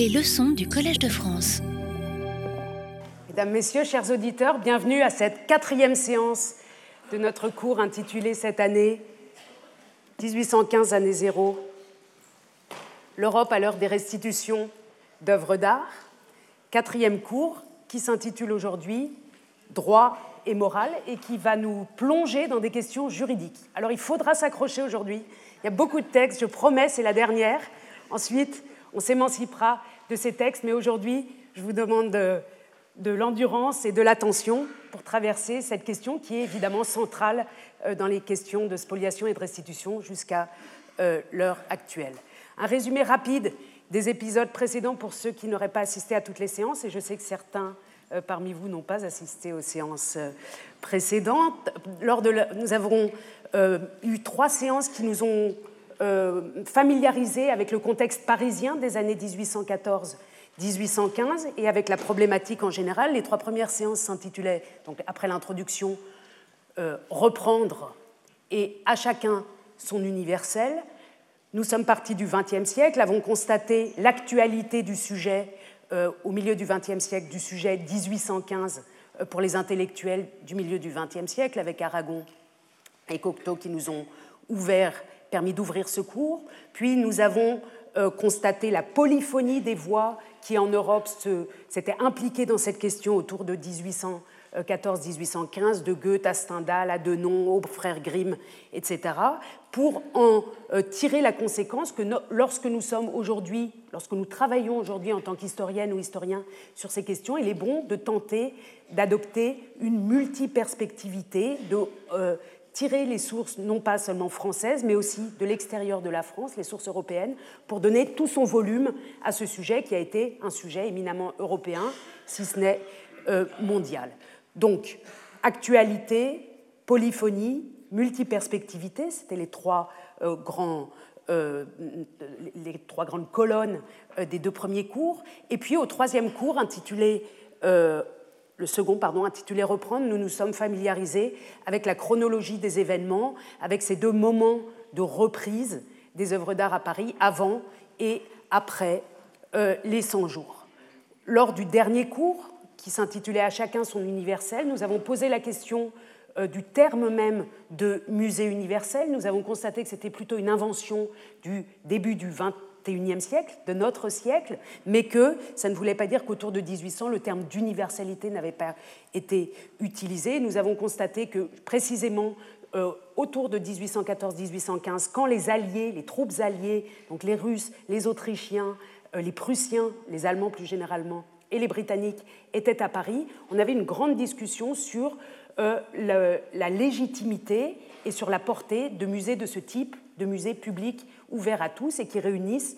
Les leçons du Collège de France. Mesdames, Messieurs, chers auditeurs, bienvenue à cette quatrième séance de notre cours intitulé cette année 1815 année zéro, l'Europe à l'heure des restitutions d'œuvres d'art. Quatrième cours qui s'intitule aujourd'hui Droit et morale et qui va nous plonger dans des questions juridiques. Alors il faudra s'accrocher aujourd'hui. Il y a beaucoup de textes, je promets, c'est la dernière. Ensuite, on s'émancipera de ces textes, mais aujourd'hui, je vous demande de, l'endurance et de l'attention pour traverser cette question qui est évidemment centrale euh, dans les questions de spoliation et de restitution jusqu'à euh, l'heure actuelle. Un résumé rapide des épisodes précédents pour ceux qui n'auraient pas assisté à toutes les séances, et je sais que certains euh, parmi vous n'ont pas assisté aux séances précédentes. Lors de nous avons eu trois séances qui nous ont familiarisés avec le contexte parisien des années 1814 1815 et avec la problématique en général. Les trois premières séances s'intitulaient, donc après l'introduction, euh, Reprendre et à chacun son universel. Nous sommes partis du XXe siècle, avons constaté l'actualité du sujet euh, au milieu du XXe siècle, du sujet 1815 euh, pour les intellectuels du milieu du XXe siècle, avec Aragon et Cocteau qui nous ont ouvert, permis d'ouvrir ce cours. Puis nous avons constaté la polyphonie des voix qui en Europe s'était impliqué dans cette question autour de 1814-1815, de Goethe à Stendhal, à Denon, aux frères Grimm, etc., pour en euh, tirer la conséquence que lorsque nous sommes aujourd'hui, lorsque nous travaillons aujourd'hui en tant qu'historienne ou historien sur ces questions, il est bon de tenter d'adopter une multiperspectivité, de euh, tirer les sources non pas seulement françaises, mais aussi de l'extérieur de la France, les sources européennes, pour donner tout son volume à ce sujet qui a été un sujet éminemment européen, si ce n'est euh, mondial. Donc, actualité, polyphonie, multiperspectivité, c'était les trois euh, euh, les trois grandes colonnes des deux premiers cours. Et puis au troisième cours, intitulé le second, pardon, intitulé Reprendre, nous nous sommes familiarisés avec la chronologie des événements, avec ces deux moments de reprise des œuvres d'art à Paris, avant et après euh, les 100 jours. Lors du dernier cours, qui s'intitulait À chacun son universel, nous avons posé la question euh, du terme même de musée universel. Nous avons constaté que c'était plutôt une invention du début du 20 XXIe siècle, de notre siècle, mais que ça ne voulait pas dire qu'autour de 1800, le terme d'universalité n'avait pas été utilisé. Nous avons constaté que précisément euh, autour de 1814-1815, quand les Alliés, les troupes alliées, donc les Russes, les Autrichiens, euh, les Prussiens, les Allemands plus généralement, et les Britanniques étaient à Paris, on avait une grande discussion sur euh, la légitimité et sur la portée de musées de ce type, de musées publics ouverts à tous et qui réunissent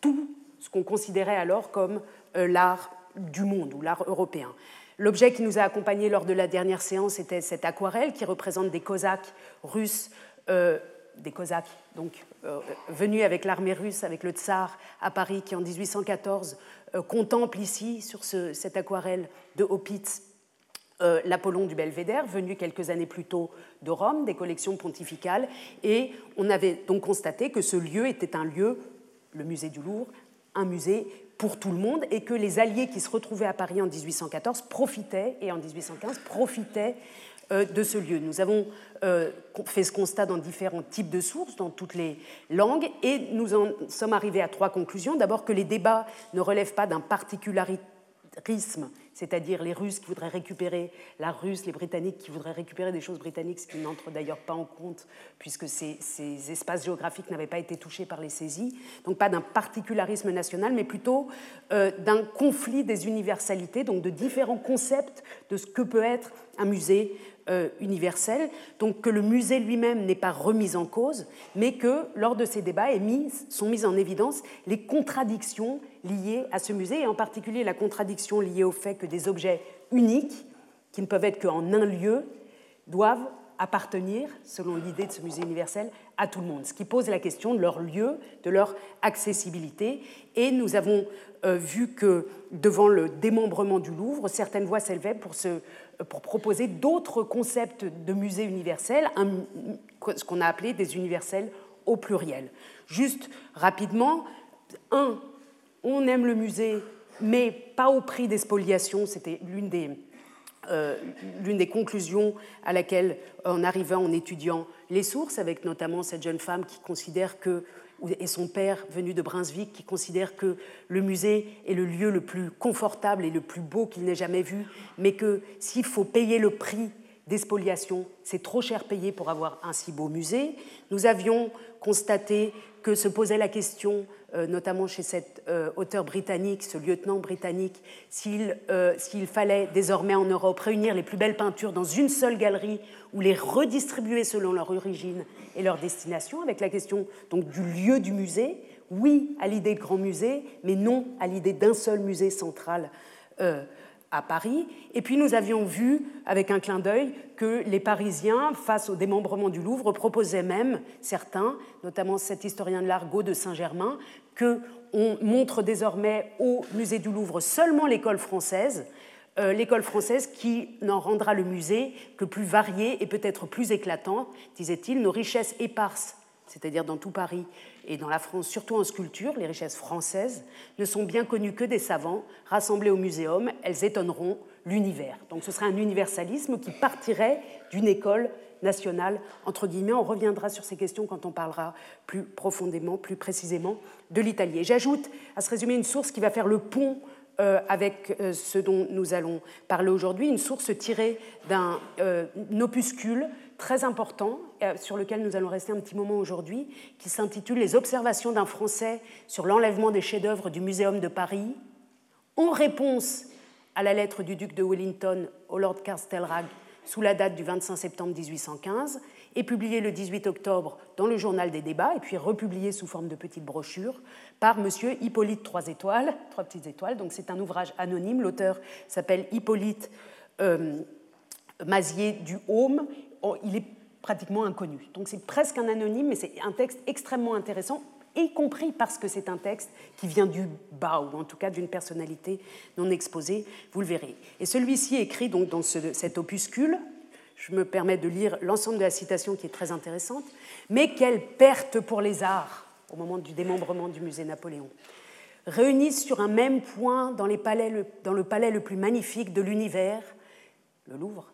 tout ce qu'on considérait alors comme euh, l'art du monde ou l'art européen. L'objet qui nous a accompagnés lors de la dernière séance était cette aquarelle qui représente des Cosaques russes, euh, des Cosaques donc euh, venus avec l'armée russe, avec le tsar à Paris, qui en 1814 contemple ici sur cette aquarelle de Opitz euh, l'Apollon du Belvédère, venu quelques années plus tôt de Rome, des collections pontificales, et on avait donc constaté que ce lieu était un lieu, le musée du Louvre, un musée pour tout le monde, et que les alliés qui se retrouvaient à Paris en 1814 profitaient, et en 1815 profitaient euh, de ce lieu. Nous avons euh, fait ce constat dans différents types de sources, dans toutes les langues, et nous en sommes arrivés à trois conclusions. D'abord que les débats ne relèvent pas d'un particularisme c'est-à-dire les Russes qui voudraient récupérer la Russe, les Britanniques qui voudraient récupérer des choses britanniques, ce qui n'entre d'ailleurs pas en compte puisque ces, espaces géographiques n'avaient pas été touchés par les saisies. Donc pas d'un particularisme national, mais plutôt euh, d'un conflit des universalités, donc de différents concepts de ce que peut être un musée euh, universel. Donc que le musée lui-même n'est pas remis en cause, mais que lors de ces débats sont mises en évidence les contradictions liées à ce musée, et en particulier la contradiction liée au fait que des objets uniques, qui ne peuvent être qu'en un lieu, doivent appartenir, selon l'idée de ce musée universel, à tout le monde, ce qui pose la question de leur lieu, de leur accessibilité. Et nous avons euh, vu que devant le démembrement du Louvre, certaines voix s'élevaient pour, pour proposer d'autres concepts de musée universel, ce qu'on a appelé des universels au pluriel. Juste rapidement, un on aime le musée, mais pas au prix des spoliations. C'était l'une des, euh, des conclusions à laquelle on arrivait en étudiant les sources, avec notamment cette jeune femme qui considère que, et son père venu de Brunswick, qui considère que le musée est le lieu le plus confortable et le plus beau qu'il n'ait jamais vu, mais que s'il faut payer le prix des spoliations, c'est trop cher payé pour avoir un si beau musée. Nous avions constaté que se posait la question, euh, notamment chez cet euh, auteur britannique, ce lieutenant britannique, euh, s'il fallait désormais en Europe réunir les plus belles peintures dans une seule galerie ou les redistribuer selon leur origine et leur destination, avec la question donc du lieu du musée. Oui à l'idée de grand musée, mais non à l'idée d'un seul musée central à Paris. Et puis nous avions vu, avec un clin d'œil, que les Parisiens, face au démembrement du Louvre, proposaient même, certains, notamment cet historien de l'Argot de Saint-Germain, qu'on montre désormais au musée du Louvre seulement l'école française, euh, l'école française qui n'en rendra le musée que plus varié et peut-être plus éclatant, disait-il, nos richesses éparses c'est-à-dire dans tout Paris et dans la France, surtout en sculpture, les richesses françaises, ne sont bien connues que des savants. Rassemblées au muséum, elles étonneront l'univers. Donc ce serait un universalisme qui partirait d'une école nationale, entre guillemets. On reviendra sur ces questions quand on parlera plus profondément, plus précisément de l'Italie. J'ajoute à ce résumé une source qui va faire le pont euh, avec euh, ce dont nous allons parler aujourd'hui, une source tirée d'un euh, opuscule très important euh, sur lequel nous allons rester un petit moment aujourd'hui, qui s'intitule Les observations d'un Français sur l'enlèvement des chefs-d'œuvre du Muséum de Paris, en réponse à la lettre du duc de Wellington au Lord Castlereagh sous la date du 25 septembre 1815, et publié le 18 octobre dans le journal des débats, et puis republié sous forme de petite brochure par M. Hippolyte Trois Étoiles, Trois Petites Étoiles. Donc c'est un ouvrage anonyme. L'auteur s'appelle Hippolyte euh, Mazier du Haume Il est pratiquement inconnu. Donc c'est presque un anonyme, mais c'est un texte extrêmement intéressant, y compris parce que c'est un texte qui vient du bas, ou en tout cas d'une personnalité non exposée, vous le verrez. Et celui-ci écrit donc dans cet opuscule, je me permets de lire l'ensemble de la citation qui est très intéressante, mais quelle perte pour les arts au moment du démembrement du musée Napoléon. Réunissent sur un même point dans le palais le plus magnifique de l'univers, le Louvre,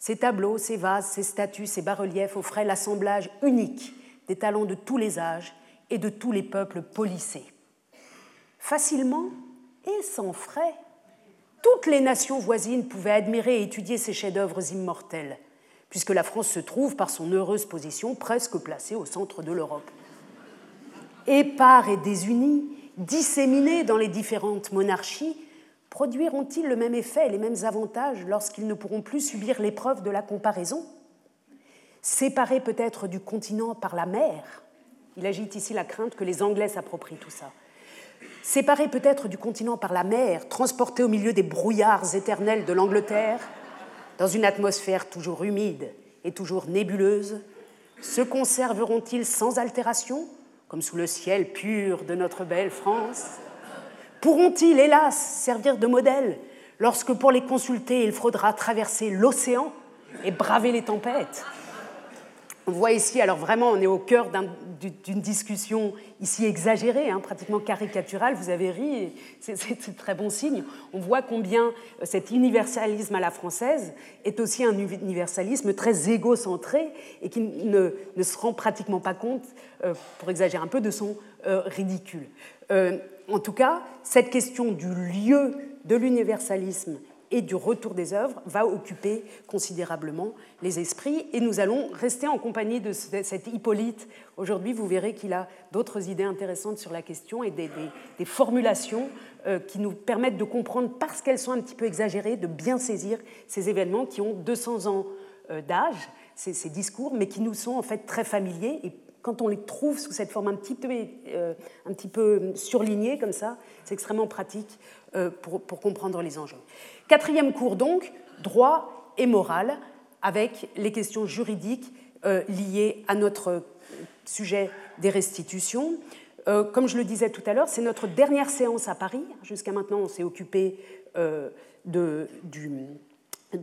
ces tableaux, ces vases, ces statues, ces bas-reliefs offraient l'assemblage unique des talents de tous les âges et de tous les peuples polissés. Facilement et sans frais, toutes les nations voisines pouvaient admirer et étudier ces chefs-d'œuvre immortels, puisque la France se trouve, par son heureuse position, presque placée au centre de l'Europe. Épars et désunis, disséminés dans les différentes monarchies, produiront-ils le même effet et les mêmes avantages lorsqu'ils ne pourront plus subir l'épreuve de la comparaison? Séparés peut-être du continent par la mer, il agite ici la crainte que les Anglais s'approprient tout ça. Séparés peut-être du continent par la mer, transportés au milieu des brouillards éternels de l'Angleterre, dans une atmosphère toujours humide et toujours nébuleuse, se conserveront-ils sans altération, comme sous le ciel pur de notre belle France? Pourront-ils, hélas, servir de modèle lorsque pour les consulter, il faudra traverser l'océan et braver les tempêtes? On voit ici, alors vraiment, on est au cœur d'une discussion ici exagérée, hein, pratiquement caricaturale. Vous avez ri, c'est très bon signe. On voit combien euh, cet universalisme à la française est aussi un universalisme très égocentré et qui ne, se rend pratiquement pas compte, euh, pour exagérer un peu, de son euh, ridicule en tout cas, cette question du lieu de l'universalisme et du retour des œuvres va occuper considérablement les esprits. Et nous allons rester en compagnie de cet Hippolyte. Aujourd'hui, vous verrez qu'il a d'autres idées intéressantes sur la question et des, formulations euh, qui nous permettent de comprendre, parce qu'elles sont un petit peu exagérées, de bien saisir ces événements qui ont 200 ans euh, d'âge, ces, ces, discours, mais qui nous sont en fait très familiers et quand on les trouve sous cette forme un petit peu, euh, surlignée comme ça, c'est extrêmement pratique euh, pour, comprendre les enjeux. Quatrième cours donc, droit et morale, avec les questions juridiques euh, liées à notre sujet des restitutions. comme je le disais tout à l'heure, c'est notre dernière séance à Paris. Jusqu'à maintenant, on s'est occupé de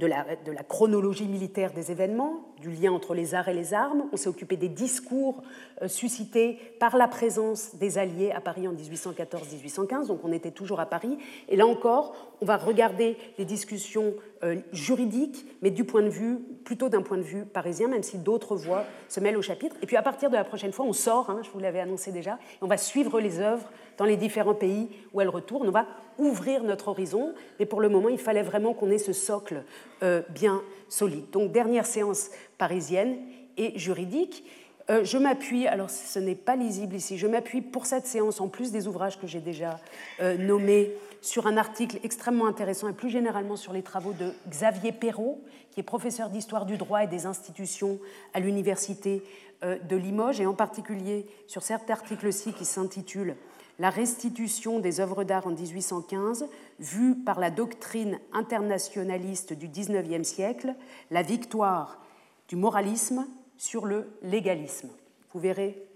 la chronologie militaire des événements, du lien entre les arts et les armes, on s'est occupé des discours euh, suscités par la présence des Alliés à Paris en 1814-1815, donc on était toujours à Paris. Et là encore, on va regarder les discussions euh, juridiques, mais du point de vue, plutôt d'un point de vue parisien, même si d'autres voix se mêlent au chapitre. Et puis à partir de la prochaine fois, on sort, hein, je vous l'avais annoncé déjà, et on va suivre les œuvres dans les différents pays où elles retournent. On va ouvrir notre horizon, mais pour le moment, il fallait vraiment qu'on ait ce socle euh, bien solide. Donc, dernière séance parisienne et juridique. Euh, je m'appuie, alors ce n'est pas lisible ici, je m'appuie pour cette séance, en plus des ouvrages que j'ai déjà euh, nommés, sur un article extrêmement intéressant et plus généralement sur les travaux de Xavier Perrault, qui est professeur d'histoire du droit et des institutions à l'université de Limoges, et en particulier sur cet article-ci qui s'intitule la restitution des œuvres d'art en 1815, vue par la doctrine internationaliste du XIXe siècle, la victoire du moralisme sur le légalisme. Vous verrez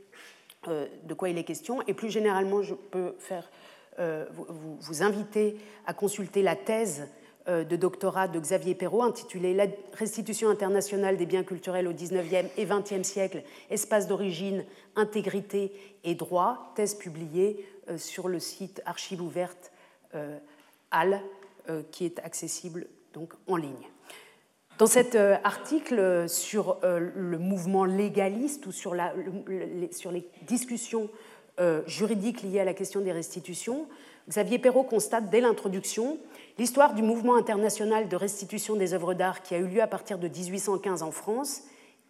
euh, de quoi il est question. Et plus généralement, je peux euh, vous, inviter à consulter la thèse euh, de doctorat de Xavier Perrault intitulée La restitution internationale des biens culturels au XIXe et XXe siècle, espace d'origine, intégrité et droit, thèse publiée sur le site Archives ouvertes HAL, qui est accessible donc en ligne. Dans cet article sur le mouvement légaliste ou sur, les discussions juridiques liées à la question des restitutions, Xavier Perrault constate dès l'introduction l'histoire du mouvement international de restitution des œuvres d'art qui a eu lieu à partir de 1815 en France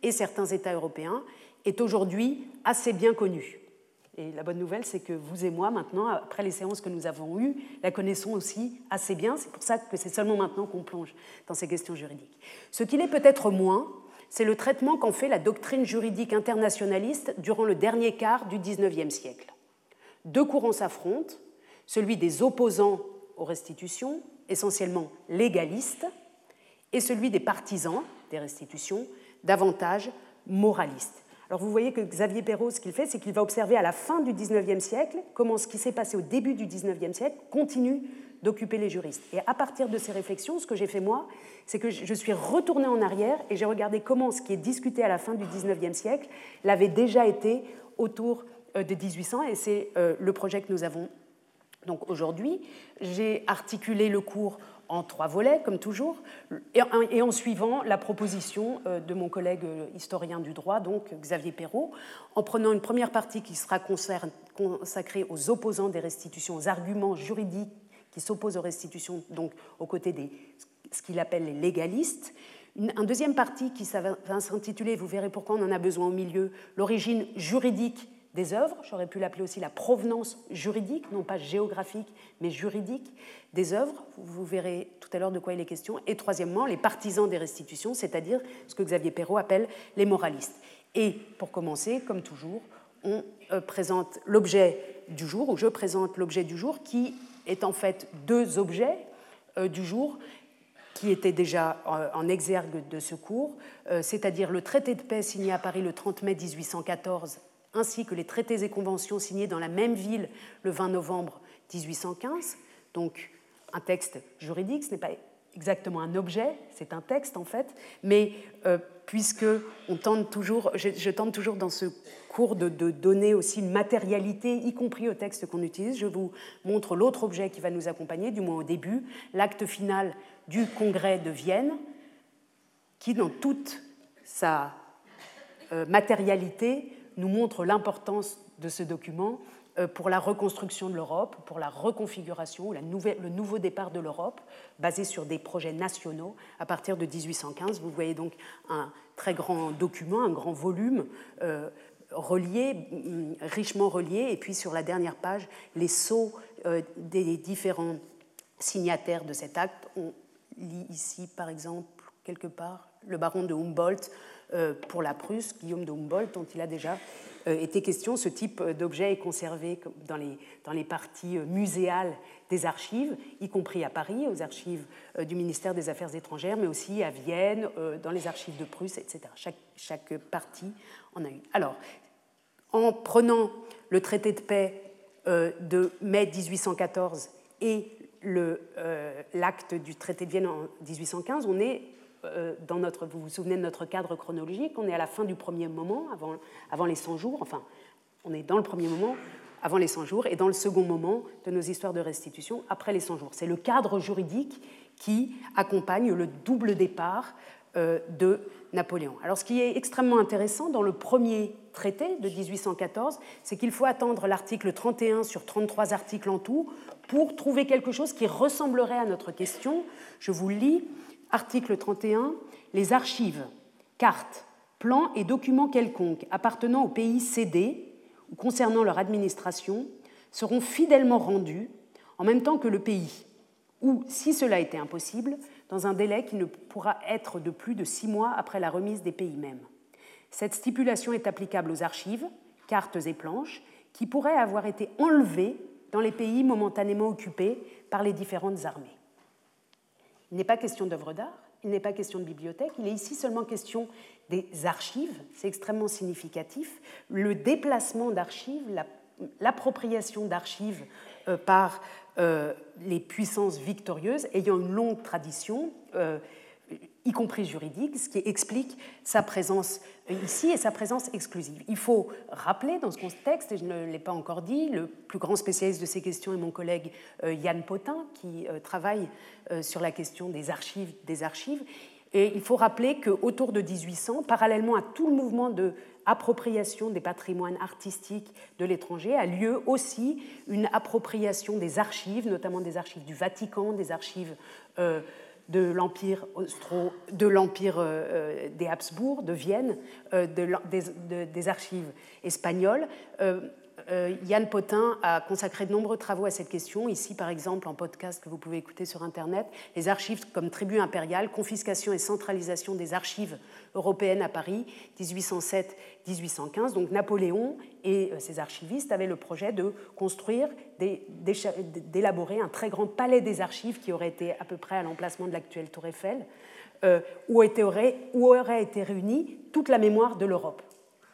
et certains États européens est aujourd'hui assez bien connue. Et la bonne nouvelle, c'est que vous et moi, maintenant, après les séances que nous avons eues, la connaissons aussi assez bien. C'est pour ça que c'est seulement maintenant qu'on plonge dans ces questions juridiques. Ce qu'il est peut-être moins, c'est le traitement qu'en fait la doctrine juridique internationaliste durant le dernier quart du XIXe siècle. Deux courants s'affrontent, celui des opposants aux restitutions, essentiellement légalistes, et celui des partisans des restitutions, davantage moralistes. Alors vous voyez que Xavier Perrault, ce qu'il fait, c'est qu'il va observer à la fin du XIXe siècle comment ce qui s'est passé au début du XIXe siècle continue d'occuper les juristes. Et à partir de ces réflexions, ce que j'ai fait moi, c'est que je suis retourné en arrière et j'ai regardé comment ce qui est discuté à la fin du XIXe siècle l'avait déjà été autour euh, de 1800, et c'est euh, le projet que nous avons donc aujourd'hui. J'ai articulé le cours en trois volets, comme toujours, et en suivant la proposition euh, de mon collègue euh, historien du droit, donc Xavier Perrault, en prenant une première partie qui sera consacrée aux opposants des restitutions, aux arguments juridiques qui s'opposent aux restitutions, donc aux côtés de ce qu'il appelle les légalistes. Un deuxième partie qui va s'intituler, vous verrez pourquoi on en a besoin au milieu, l'origine juridique des œuvres, j'aurais pu l'appeler aussi la provenance juridique, non pas géographique, mais juridique des œuvres. Vous verrez tout à l'heure de quoi il est question. Et troisièmement, les partisans des restitutions, c'est-à-dire ce que Xavier Perrault appelle les moralistes. Et pour commencer, comme toujours, on euh, présente l'objet du jour, ou je présente l'objet du jour, qui est en fait deux objets euh, du jour qui étaient déjà euh, en exergue de ce cours, c'est-à-dire le traité de paix signé à Paris le 30 mai 1814 ainsi que les traités et conventions signés dans la même ville le 20 novembre 1815. Donc un texte juridique, ce n'est pas exactement un objet, c'est un texte en fait, mais euh, puisque on tente toujours, je, tente toujours dans ce cours de, donner aussi une matérialité, y compris au texte qu'on utilise, je vous montre l'autre objet qui va nous accompagner, du moins au début, l'acte final du congrès de Vienne, qui dans toute sa euh, matérialité nous montre l'importance de ce document euh, pour la reconstruction de l'Europe, pour la reconfiguration, le nouveau départ de l'Europe, basé sur des projets nationaux à partir de 1815. Vous voyez donc un très grand document, un grand volume euh, relié, mm, richement relié, et puis sur la dernière page, les sceaux euh, des différents signataires de cet acte. On lit ici, par exemple, quelque part, le baron de Humboldt pour la Prusse, Guillaume de Humboldt, dont il a déjà euh, été question. Ce type d'objet est conservé dans les, parties euh, muséales des archives, y compris à Paris, aux archives du ministère des Affaires étrangères, mais aussi à Vienne, dans les archives de Prusse, etc. Chaque partie en a une. Alors, en prenant le traité de paix de mai 1814 et l'acte du traité de Vienne en 1815, on est dans notre, vous vous souvenez de notre cadre chronologique, on est à la fin du premier moment, avant, avant les 100 jours, enfin, on est dans le premier moment, avant les 100 jours, et dans le second moment de nos histoires de restitution, après les 100 jours. C'est le cadre juridique qui accompagne le double départ euh, de Napoléon. Alors ce qui est extrêmement intéressant dans le premier traité de 1814, c'est qu'il faut attendre l'article 31 sur 33 articles en tout pour trouver quelque chose qui ressemblerait à notre question. Je vous lis, article 31, les archives, cartes, plans et documents quelconques appartenant au pays cédé ou concernant leur administration seront fidèlement rendus en même temps que le pays, ou, si cela était impossible, dans un délai qui ne pourra être de plus de six mois après la remise des pays mêmes. Cette stipulation est applicable aux archives, cartes et planches, qui pourraient avoir été enlevées dans les pays momentanément occupés par les différentes armées. Il n'est pas question d'œuvres d'art, il n'est pas question de bibliothèque, il est ici seulement question des archives, c'est extrêmement significatif. Le déplacement d'archives, l'appropriation d'archives euh, par euh, les puissances victorieuses ayant une longue tradition, euh, y compris juridique, ce qui explique sa présence ici et sa présence exclusive. Il faut rappeler dans ce contexte, et je ne l'ai pas encore dit, le plus grand spécialiste de ces questions est mon collègue Yann Potin, qui travaille sur la question des archives. Des archives. Et il faut rappeler qu'autour de 1800, parallèlement à tout le mouvement de appropriation des patrimoines artistiques de l'étranger, a lieu aussi une appropriation des archives, notamment des archives du Vatican, des archives euh, de l'Empire de l'Empire euh, des Habsbourg, de Vienne, euh, des, archives espagnoles. Euh, Yann Potin a consacré de nombreux travaux à cette question, ici par exemple en podcast que vous pouvez écouter sur Internet, les archives comme tribu impériale, confiscation et centralisation des archives européennes à Paris, 1807-1815. Donc Napoléon et euh, ses archivistes avaient le projet de construire, d'élaborer un très grand palais des archives qui aurait été à peu près à l'emplacement de l'actuelle Tour Eiffel, euh, où, où aurait été réunie toute la mémoire de l'Europe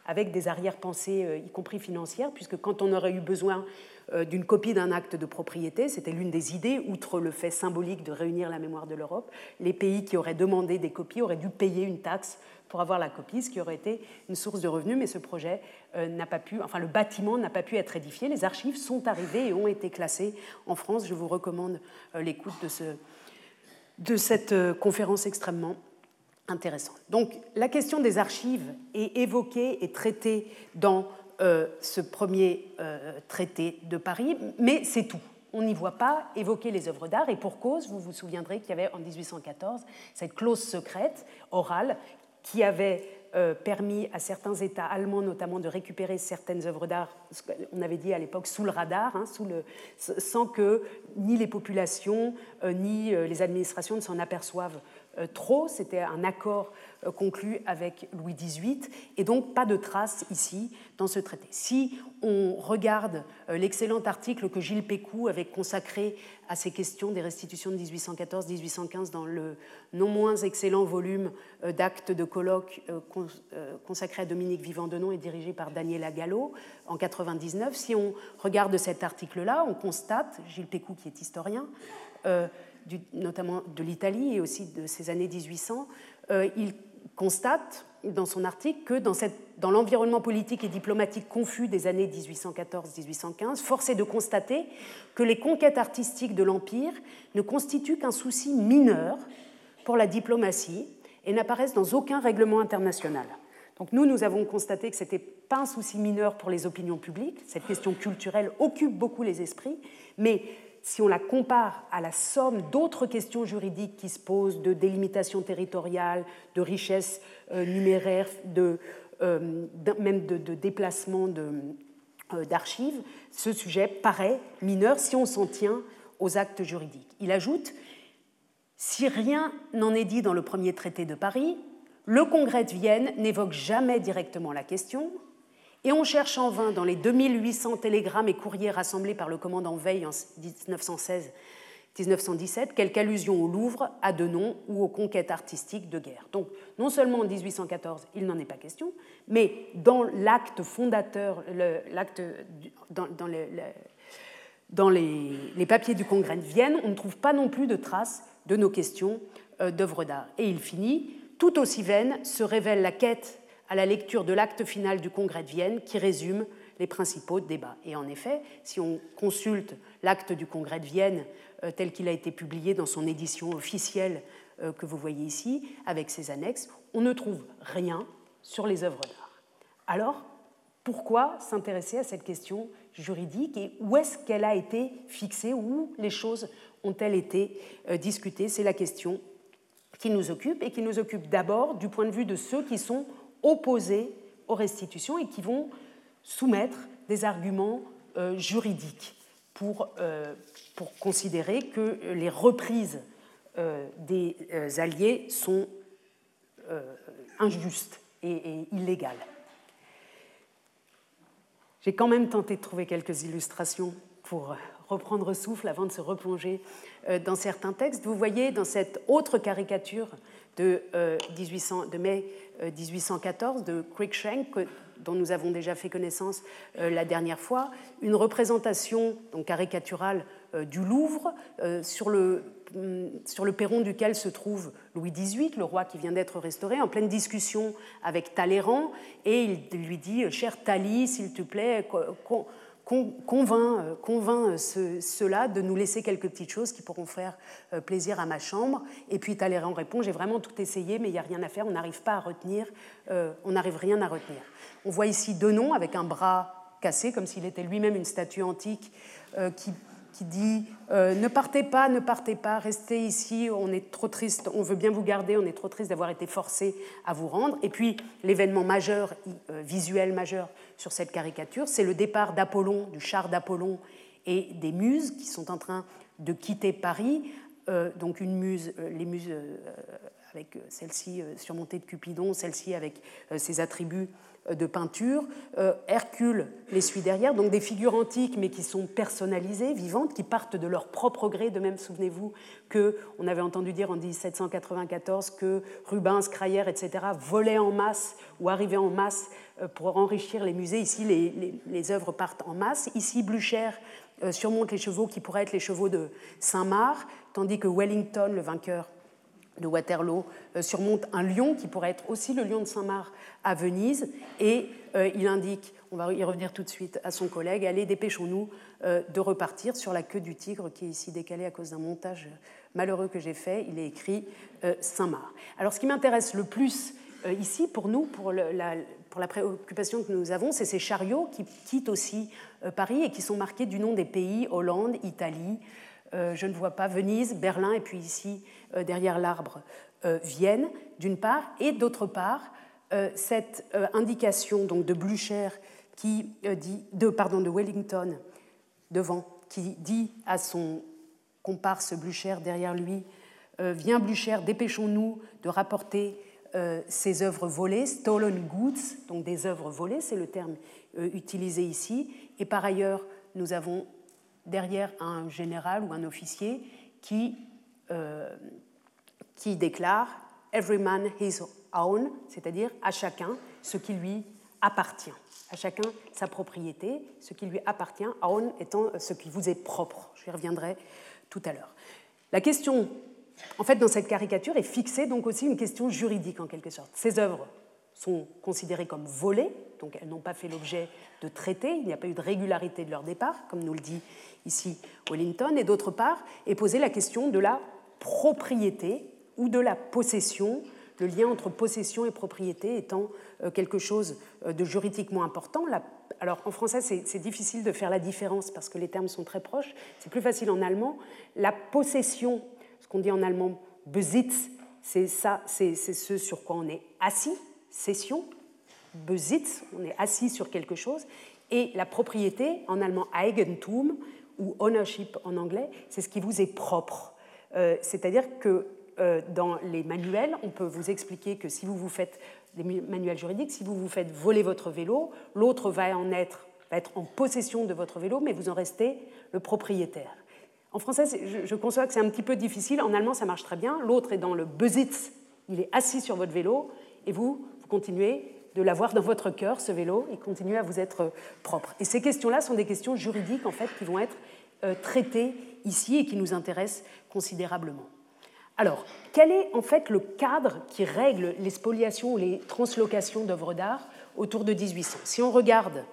avec des arrière-pensées, euh, y compris financières, puisque quand on aurait eu besoin euh, d'une copie d'un acte de propriété, c'était l'une des idées, outre le fait symbolique de réunir la mémoire de l'Europe, les pays qui auraient demandé des copies auraient dû payer une taxe pour avoir la copie, ce qui aurait été une source de revenus, mais ce projet euh, n'a pas pu, enfin le bâtiment n'a pas pu être édifié. Les archives sont arrivées et ont été classées en France. Je vous recommande l'écoute de, ce, de cette conférence extrêmement intéressante. Donc la question des archives est évoquée et traitée dans euh, ce premier euh, traité de Paris, mais c'est tout. On n'y voit pas évoquer les œuvres d'art, et pour cause, vous vous souviendrez qu'il y avait en 1814 cette clause secrète, orale, qui avait euh, permis à certains États allemands notamment de récupérer certaines œuvres d'art, on avait dit à l'époque sous le radar, hein, sans que ni les populations ni les administrations ne s'en aperçoivent trop. C'était un accord euh, conclu avec Louis XVIII et donc pas de traces ici dans ce traité. Si on regarde euh, l'excellent article que Gilles Pécou avait consacré à ces questions des restitutions de 1814-1815 dans le non moins excellent volume d'actes de colloque consacré à Dominique Vivant-Denon et dirigé par Daniela Gallo en 99, si on regarde cet article-là, on constate, Gilles Pécou qui est historien, notamment de l'Italie et aussi de ces années 1800, euh, il constate dans son article que dans, dans l'environnement politique et diplomatique confus des années 1814-1815, force est de constater que les conquêtes artistiques de l'Empire ne constituent qu'un souci mineur pour la diplomatie et n'apparaissent dans aucun règlement international. Donc nous, nous avons constaté que ce n'était pas un souci mineur pour les opinions publiques. Cette question culturelle occupe beaucoup les esprits, mais si on la compare à la somme d'autres questions juridiques qui se posent, de délimitation territoriale, de richesse euh, numéraire, de, euh, même de, déplacement euh, d'archives, ce sujet paraît mineur si on s'en tient aux actes juridiques. Il ajoute, si rien n'en est dit dans le premier traité de Paris, le Congrès de Vienne n'évoque jamais directement la question, et on cherche en vain dans les 2800 télégrammes et courriers rassemblés par le commandant Veil en 1916-1917 quelque allusion au Louvre, à Denon ou aux conquêtes artistiques de guerre. Donc non seulement en 1814 il n'en est pas question, mais dans l'acte fondateur, l'acte dans, les, les, papiers du congrès de Vienne, on ne trouve pas non plus de traces de nos questions d'œuvres d'art. Et il finit Tout aussi vaine se révèle la quête à la lecture de l'acte final du congrès de Vienne qui résume les principaux débats. Et en effet, si on consulte l'acte du congrès de Vienne euh, tel qu'il a été publié dans son édition officielle euh, que vous voyez ici, avec ses annexes, on ne trouve rien sur les œuvres d'art. Alors, pourquoi s'intéresser à cette question juridique et où est-ce qu'elle a été fixée, où les choses ont-elles été euh, discutées? C'est la question qui nous occupe et qui nous occupe d'abord du point de vue de ceux qui sont opposés aux restitutions et qui vont soumettre des arguments euh, juridiques pour, euh, pour, considérer que les reprises euh, des alliés sont injustes et illégales. J'ai quand même tenté de trouver quelques illustrations pour reprendre souffle avant de se replonger dans certains textes. Vous voyez dans cette autre caricature de, 1800, de mai 1814 de Cruikshank, dont nous avons déjà fait connaissance euh, la dernière fois, une représentation donc caricaturale euh, du Louvre euh, sur le, mm, sur le perron duquel se trouve Louis XVIII, le roi qui vient d'être restauré, en pleine discussion avec Talleyrand, et il lui dit Cher Thalie, s'il te plaît, convainc, convainc ceux-là de nous laisser quelques petites choses qui pourront faire plaisir à ma chambre. Et puis Talleyrand répond J'ai vraiment tout essayé, mais il n'y a rien à faire, on n'arrive pas à retenir, on n'arrive rien à retenir. On voit ici Denon avec un bras cassé, comme s'il était lui-même une statue antique, euh, qui, dit euh, Ne partez pas, ne partez pas, restez ici, on est trop triste, on veut bien vous garder, on est trop triste d'avoir été forcé à vous rendre. Et puis l'événement majeur, euh, visuel majeur sur cette caricature, c'est le départ d'Apollon, du char d'Apollon et des muses qui sont en train de quitter Paris. donc une muse, les muses avec celle-ci surmontée de Cupidon, celle-ci avec ses attributs de peinture. Euh, Hercule les suit derrière, donc des figures antiques mais qui sont personnalisées, vivantes, qui partent de leur propre gré. De même, souvenez-vous qu'on avait entendu dire en 1794 que Rubens, Crayer, etc. volaient en masse ou arrivaient en masse euh, pour enrichir les musées. Ici, les, œuvres partent en masse. Ici, Blücher euh, surmonte les chevaux qui pourraient être les chevaux de Saint-Marc, tandis que Wellington, le vainqueur de Waterloo euh, surmonte un lion qui pourrait être aussi le lion de Saint-Marc à Venise et euh, il indique, on va y revenir tout de suite à son collègue, allez dépêchons-nous euh, de repartir sur la queue du tigre qui est ici décalée à cause d'un montage malheureux que j'ai fait, il est écrit Saint-Marc. Alors ce qui m'intéresse le plus ici pour nous, pour, la, pour la préoccupation que nous avons, c'est ces chariots qui quittent aussi Paris et qui sont marqués du nom des pays, Hollande, Italie, je ne vois pas Venise, Berlin, et puis ici, derrière l'arbre, euh, Vienne, d'une part, et d'autre part, cette indication donc, de Blücher, qui dit, de, pardon, de Wellington, devant, qui dit à son comparse Blücher derrière lui, Viens Blücher, dépêchons-nous de rapporter ces œuvres volées, stolen goods, donc des œuvres volées, c'est le terme utilisé ici. Et par ailleurs, nous avons derrière un général ou un officier qui, euh, qui déclare Every man his own, c'est-à-dire à chacun ce qui lui appartient, à chacun sa propriété, ce qui lui appartient, own étant ce qui vous est propre. J'y reviendrai tout à l'heure. La question, en fait, dans cette caricature est fixée donc aussi une question juridique en quelque sorte. Ces œuvres sont considérées comme volées, donc elles n'ont pas fait l'objet de traités, il n'y a pas eu de régularité de leur départ, comme nous le dit ici Wellington, et d'autre part est posée la question de la propriété ou de la possession, le lien entre possession et propriété étant euh, quelque chose euh, de juridiquement important. Alors en français, c'est difficile de faire la différence parce que les termes sont très proches. C'est plus facile en allemand. La possession, ce qu'on dit en allemand Besitz, c'est ça, c'est ce sur quoi on est assis, cession. Besitz, on est assis sur quelque chose. Et la propriété, en allemand Eigentum, ou ownership en anglais, c'est ce qui vous est propre. Euh, c'est-à-dire que euh, dans les manuels, on peut vous expliquer que si vous vous faites, des manuels juridiques, si vous vous faites voler votre vélo, l'autre va en être, va être en possession de votre vélo, mais vous en restez le propriétaire. En français, je, conçois que c'est un petit peu difficile. En allemand, ça marche très bien. L'autre est dans le Besitz, il est assis sur votre vélo, et vous, vous continuez de l'avoir dans votre cœur, ce vélo, et continuer à vous être propre. Et ces questions-là sont des questions juridiques, en fait, qui vont être traitée ici et qui nous intéresse considérablement. Alors, quel est en fait le cadre qui règle les spoliations ou les translocations d'œuvres d'art autour de 1800 Si on regarde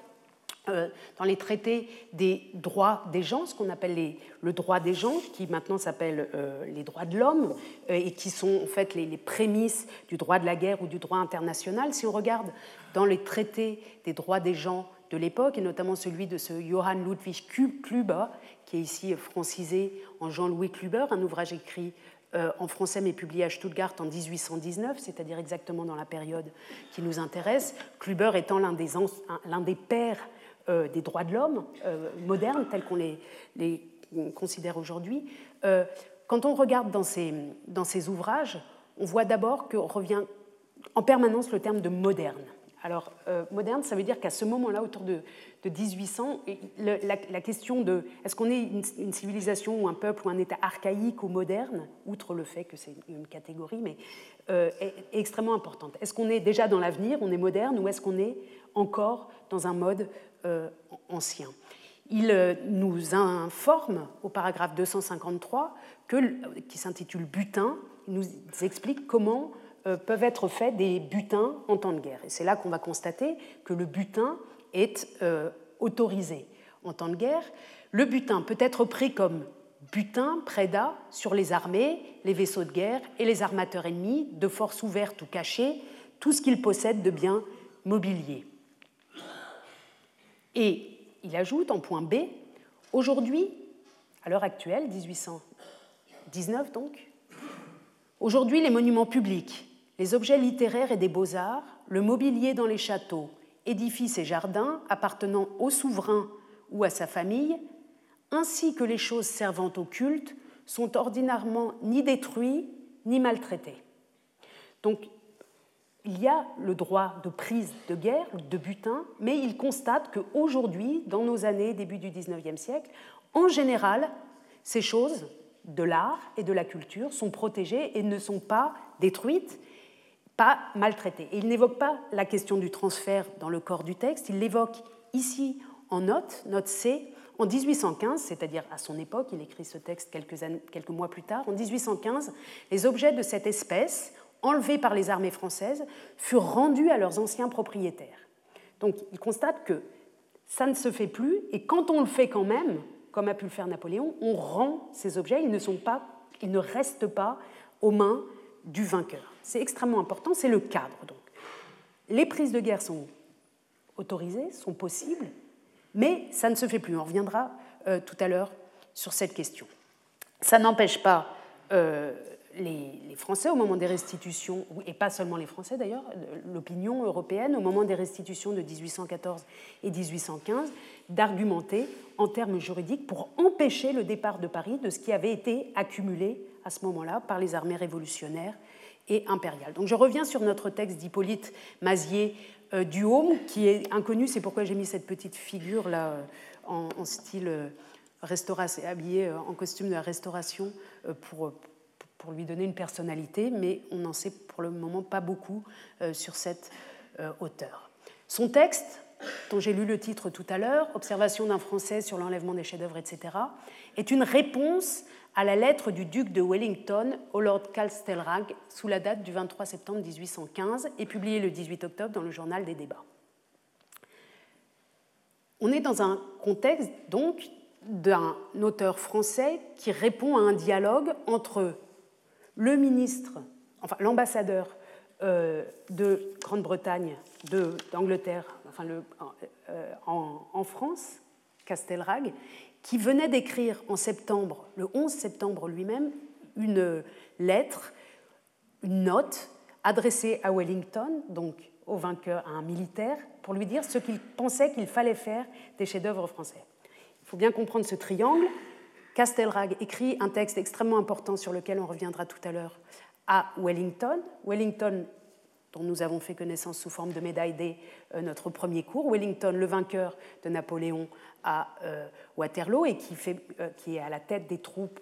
euh, dans les traités des droits des gens, ce qu'on appelle le droit des gens, qui maintenant s'appelle euh, les droits de l'homme, euh, et qui sont en fait les, prémices du droit de la guerre ou du droit international. Si on regarde dans les traités des droits des gens de l'époque, et notamment celui de ce Johann Ludwig Kluber, qui est ici francisé en Jean-Louis Kluber, un ouvrage écrit en français mais publié à Stuttgart en 1819, c'est-à-dire exactement dans la période qui nous intéresse, Kluber étant l'un des, l'un des pères euh, des droits de l'homme euh, modernes, tels qu'on les, considère aujourd'hui, euh, quand on regarde dans ces, dans ces ouvrages, on voit d'abord que revient en permanence le terme de moderne. Alors, moderne, ça veut dire qu'à ce moment-là, autour de, 1800, la, question de est-ce qu'on est une, civilisation ou un peuple ou un État archaïque ou moderne, outre le fait que c'est une catégorie, mais est, extrêmement importante. Est-ce qu'on est déjà dans l'avenir, on est moderne, ou est-ce qu'on est encore dans un mode euh, ancien? Il euh, nous informe au paragraphe 253, que, qui s'intitule Butin, il nous explique comment euh, peuvent être faits des butins en temps de guerre. Et c'est là qu'on va constater que le butin est autorisé en temps de guerre. Le butin peut être pris comme butin, prédat, sur les armées, les vaisseaux de guerre et les armateurs ennemis, de force ouverte ou cachée, tout ce qu'ils possèdent de biens mobiliers. Et il ajoute en point B, aujourd'hui, à l'heure actuelle, 1819 donc, aujourd'hui les monuments publics, les objets littéraires et des beaux-arts, le mobilier dans les châteaux, édifices et jardins appartenant au souverain ou à sa famille, ainsi que les choses servant au culte, sont ordinairement ni détruits ni maltraités. Donc il y a le droit de prise de guerre, de butin, mais il constate qu'aujourd'hui, dans nos années, début du XIXe siècle, en général, ces choses de l'art et de la culture sont protégées et ne sont pas détruites, pas maltraitées. Et il n'évoque pas la question du transfert dans le corps du texte, il l'évoque ici en note, note C, en 1815, c'est-à-dire à son époque, il écrit ce texte quelques, quelques mois plus tard, en 1815, les objets de cette espèce enlevés par les armées françaises furent rendus à leurs anciens propriétaires. Donc il constate que ça ne se fait plus, et quand on le fait quand même, comme a pu le faire Napoléon, on rend ces objets, ils ne, sont pas, ils ne restent pas aux mains du vainqueur. C'est extrêmement important, c'est le cadre. Donc. Les prises de guerre sont autorisées, sont possibles, mais ça ne se fait plus. On reviendra euh, tout à l'heure sur cette question. Ça n'empêche pas euh, les, Français, au moment des restitutions, et pas seulement les Français d'ailleurs, l'opinion européenne, au moment des restitutions de 1814 et 1815, d'argumenter en termes juridiques pour empêcher le départ de Paris de ce qui avait été accumulé à ce moment-là par les armées révolutionnaires et impériales. Donc je reviens sur notre texte d'Hippolyte Mazier euh, du Haume, qui est inconnu, c'est pourquoi j'ai mis cette petite figure là euh, en, style euh, restauration, habillé en costume de la restauration pour pour lui donner une personnalité, mais on n'en sait pour le moment pas beaucoup euh, sur euh, auteur. Son texte, dont j'ai lu le titre tout à l'heure, Observation d'un Français sur l'enlèvement des chefs-d'œuvre, etc., est une réponse à la lettre du duc de Wellington au Lord Castlereagh sous la date du 23 septembre 1815 et publiée le 18 octobre dans le journal des débats. On est dans un contexte donc d'un auteur français qui répond à un dialogue entre le ministre, enfin l'ambassadeur euh, de Grande-Bretagne, d'Angleterre, enfin euh, en, France, Castelrag, qui venait d'écrire en septembre, le 11 septembre lui-même, une lettre, une note adressée à Wellington, donc au vainqueur, à un militaire, pour lui dire ce qu'il pensait qu'il fallait faire des chefs-d'œuvre français. Il faut bien comprendre ce triangle. Castelrag écrit un texte extrêmement important sur lequel on reviendra tout à l'heure à Wellington. Wellington, dont nous avons fait connaissance sous forme de médaille dès euh, notre premier cours. Wellington, le vainqueur de Napoléon à euh, Waterloo et euh, qui, est à la tête des troupes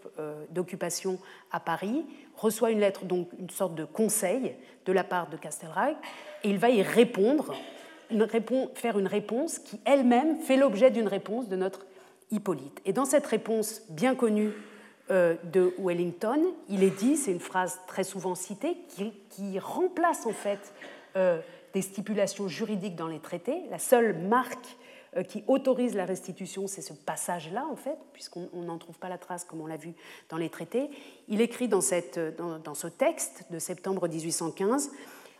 d'occupation à Paris, reçoit une lettre, donc une sorte de conseil de la part de Castelrag, et il va y répondre, faire une réponse qui elle-même fait l'objet d'une réponse de notre Hippolyte. Et dans cette réponse bien connue de Wellington, il est dit, c'est une phrase très souvent citée, qui, remplace en fait des stipulations juridiques dans les traités. La seule marque euh, qui autorise la restitution, c'est ce passage-là, en fait, puisqu'on n'en trouve pas la trace, comme on l'a vu dans les traités. Il écrit dans, ce texte de septembre 1815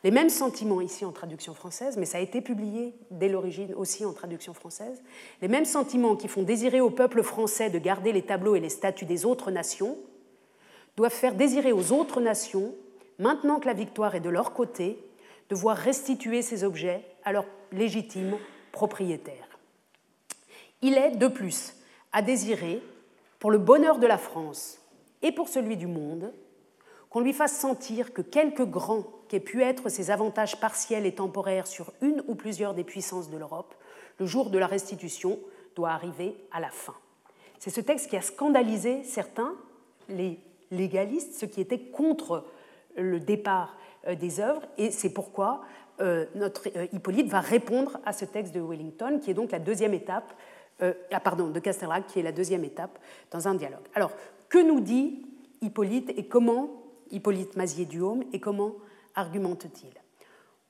les mêmes sentiments ici en traduction française, mais ça a été publié dès l'origine aussi en traduction française, les mêmes sentiments qui font désirer au peuple français de garder les tableaux et les statues des autres nations, doivent faire désirer aux autres nations, maintenant que la victoire est de leur côté, de voir restituer ces objets à leurs légitimes propriétaires. Il est, de plus, à désirer, pour le bonheur de la France et pour celui du monde, qu'on lui fasse sentir que quelque grand qu'aient pu être ses avantages partiels et temporaires sur une ou plusieurs des puissances de l'Europe, le jour de la restitution doit arriver à la fin. C'est ce texte qui a scandalisé certains, les légalistes, ceux qui étaient contre le départ euh, des œuvres, et c'est pourquoi euh, notre euh, Hippolyte va répondre à ce texte de Wellington, qui est donc la deuxième étape ah, pardon, de Castelrac, qui est la deuxième étape dans un dialogue. Alors, que nous dit Hippolyte et comment, Hippolyte Mazier-Duhaume, et comment argumente-t-il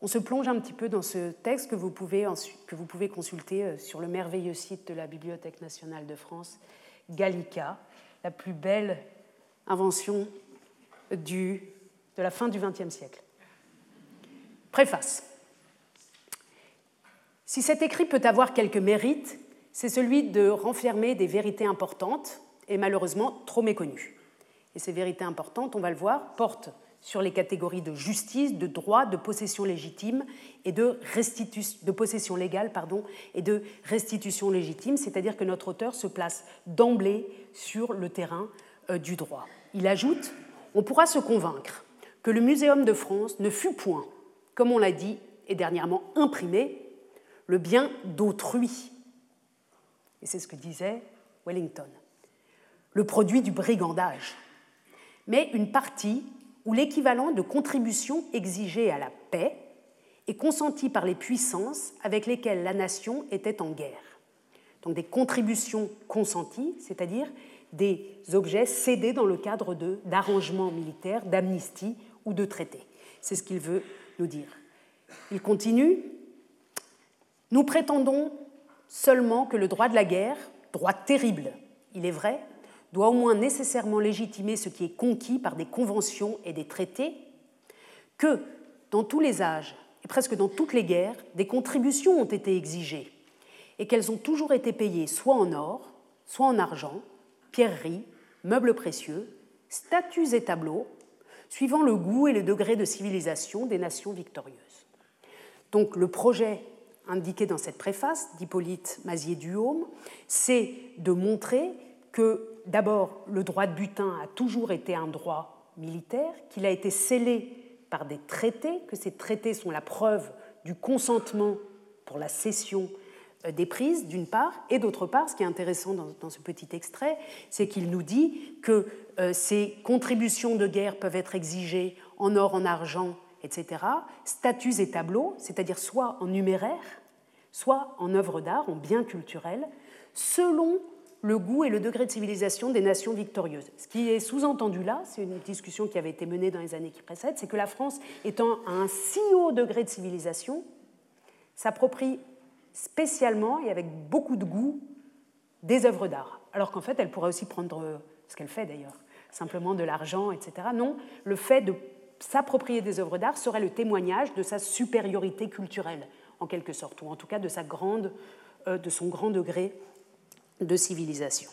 On se plonge un petit peu dans ce texte que vous, pouvez, que vous pouvez consulter euh, sur le merveilleux site de la Bibliothèque nationale de France, Gallica, la plus belle invention de la fin du XXe siècle. Préface. Si cet écrit peut avoir quelques mérites, c'est celui de renfermer des vérités importantes et malheureusement trop méconnues. Et ces vérités importantes, on va le voir, portent sur les catégories de justice, de droit, de possession légitime et de, possession légale et de restitution légitime, c'est-à-dire que notre auteur se place d'emblée sur le terrain euh, du droit. Il ajoute On pourra se convaincre que le Muséum de France ne fut point, comme on l'a dit et dernièrement imprimé, le bien d'autrui et c'est ce que disait Wellington, le produit du brigandage, mais une partie où l'équivalent de contributions exigées à la paix est consenti par les puissances avec lesquelles la nation était en guerre. Donc des contributions consenties, c'est-à-dire des objets cédés dans le cadre d'arrangements militaires, d'amnistie ou de traités. C'est ce qu'il veut nous dire. Il continue Nous prétendons seulement que le droit de la guerre, droit terrible, il est vrai, doit au moins nécessairement légitimer ce qui est conquis par des conventions et des traités, que dans tous les âges et presque dans toutes les guerres, des contributions ont été exigées et qu'elles ont toujours été payées soit en or, soit en argent, pierreries, meubles précieux, statues et tableaux, suivant le goût et le degré de civilisation des nations victorieuses. Donc le projet indiqué dans cette préface d'Hippolyte Mazier-Duhaume, c'est de montrer que d'abord le droit de butin a toujours été un droit militaire, qu'il a été scellé par des traités, que ces traités sont la preuve du consentement pour la cession euh, des prises, d'une part, et d'autre part, ce qui est intéressant dans, ce petit extrait, c'est qu'il nous dit que euh, ces contributions de guerre peuvent être exigées en or, en argent, etc., statues et tableaux, c'est-à-dire soit en numéraire, soit en œuvre d'art, en bien culturel, selon le goût et le degré de civilisation des nations victorieuses. Ce qui est sous-entendu là, c'est une discussion qui avait été menée dans les années qui précèdent, c'est que la France, étant à un si haut degré de civilisation, s'approprie spécialement et avec beaucoup de goût des œuvres d'art. Alors qu'en fait, elle pourrait aussi prendre, ce qu'elle fait d'ailleurs, simplement de l'argent, etc. Non, le fait de s'approprier des œuvres d'art serait le témoignage de sa supériorité culturelle, en quelque sorte, ou en tout cas de, sa grande, euh, de son grand degré de civilisation.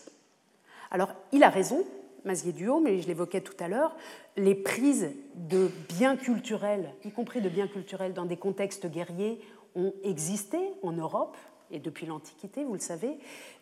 Alors, il a raison, Mazier Duhaut, mais je l'évoquais tout à l'heure, les prises de biens culturels, y compris de biens culturels dans des contextes guerriers, ont existé en Europe, et depuis l'Antiquité, vous le savez,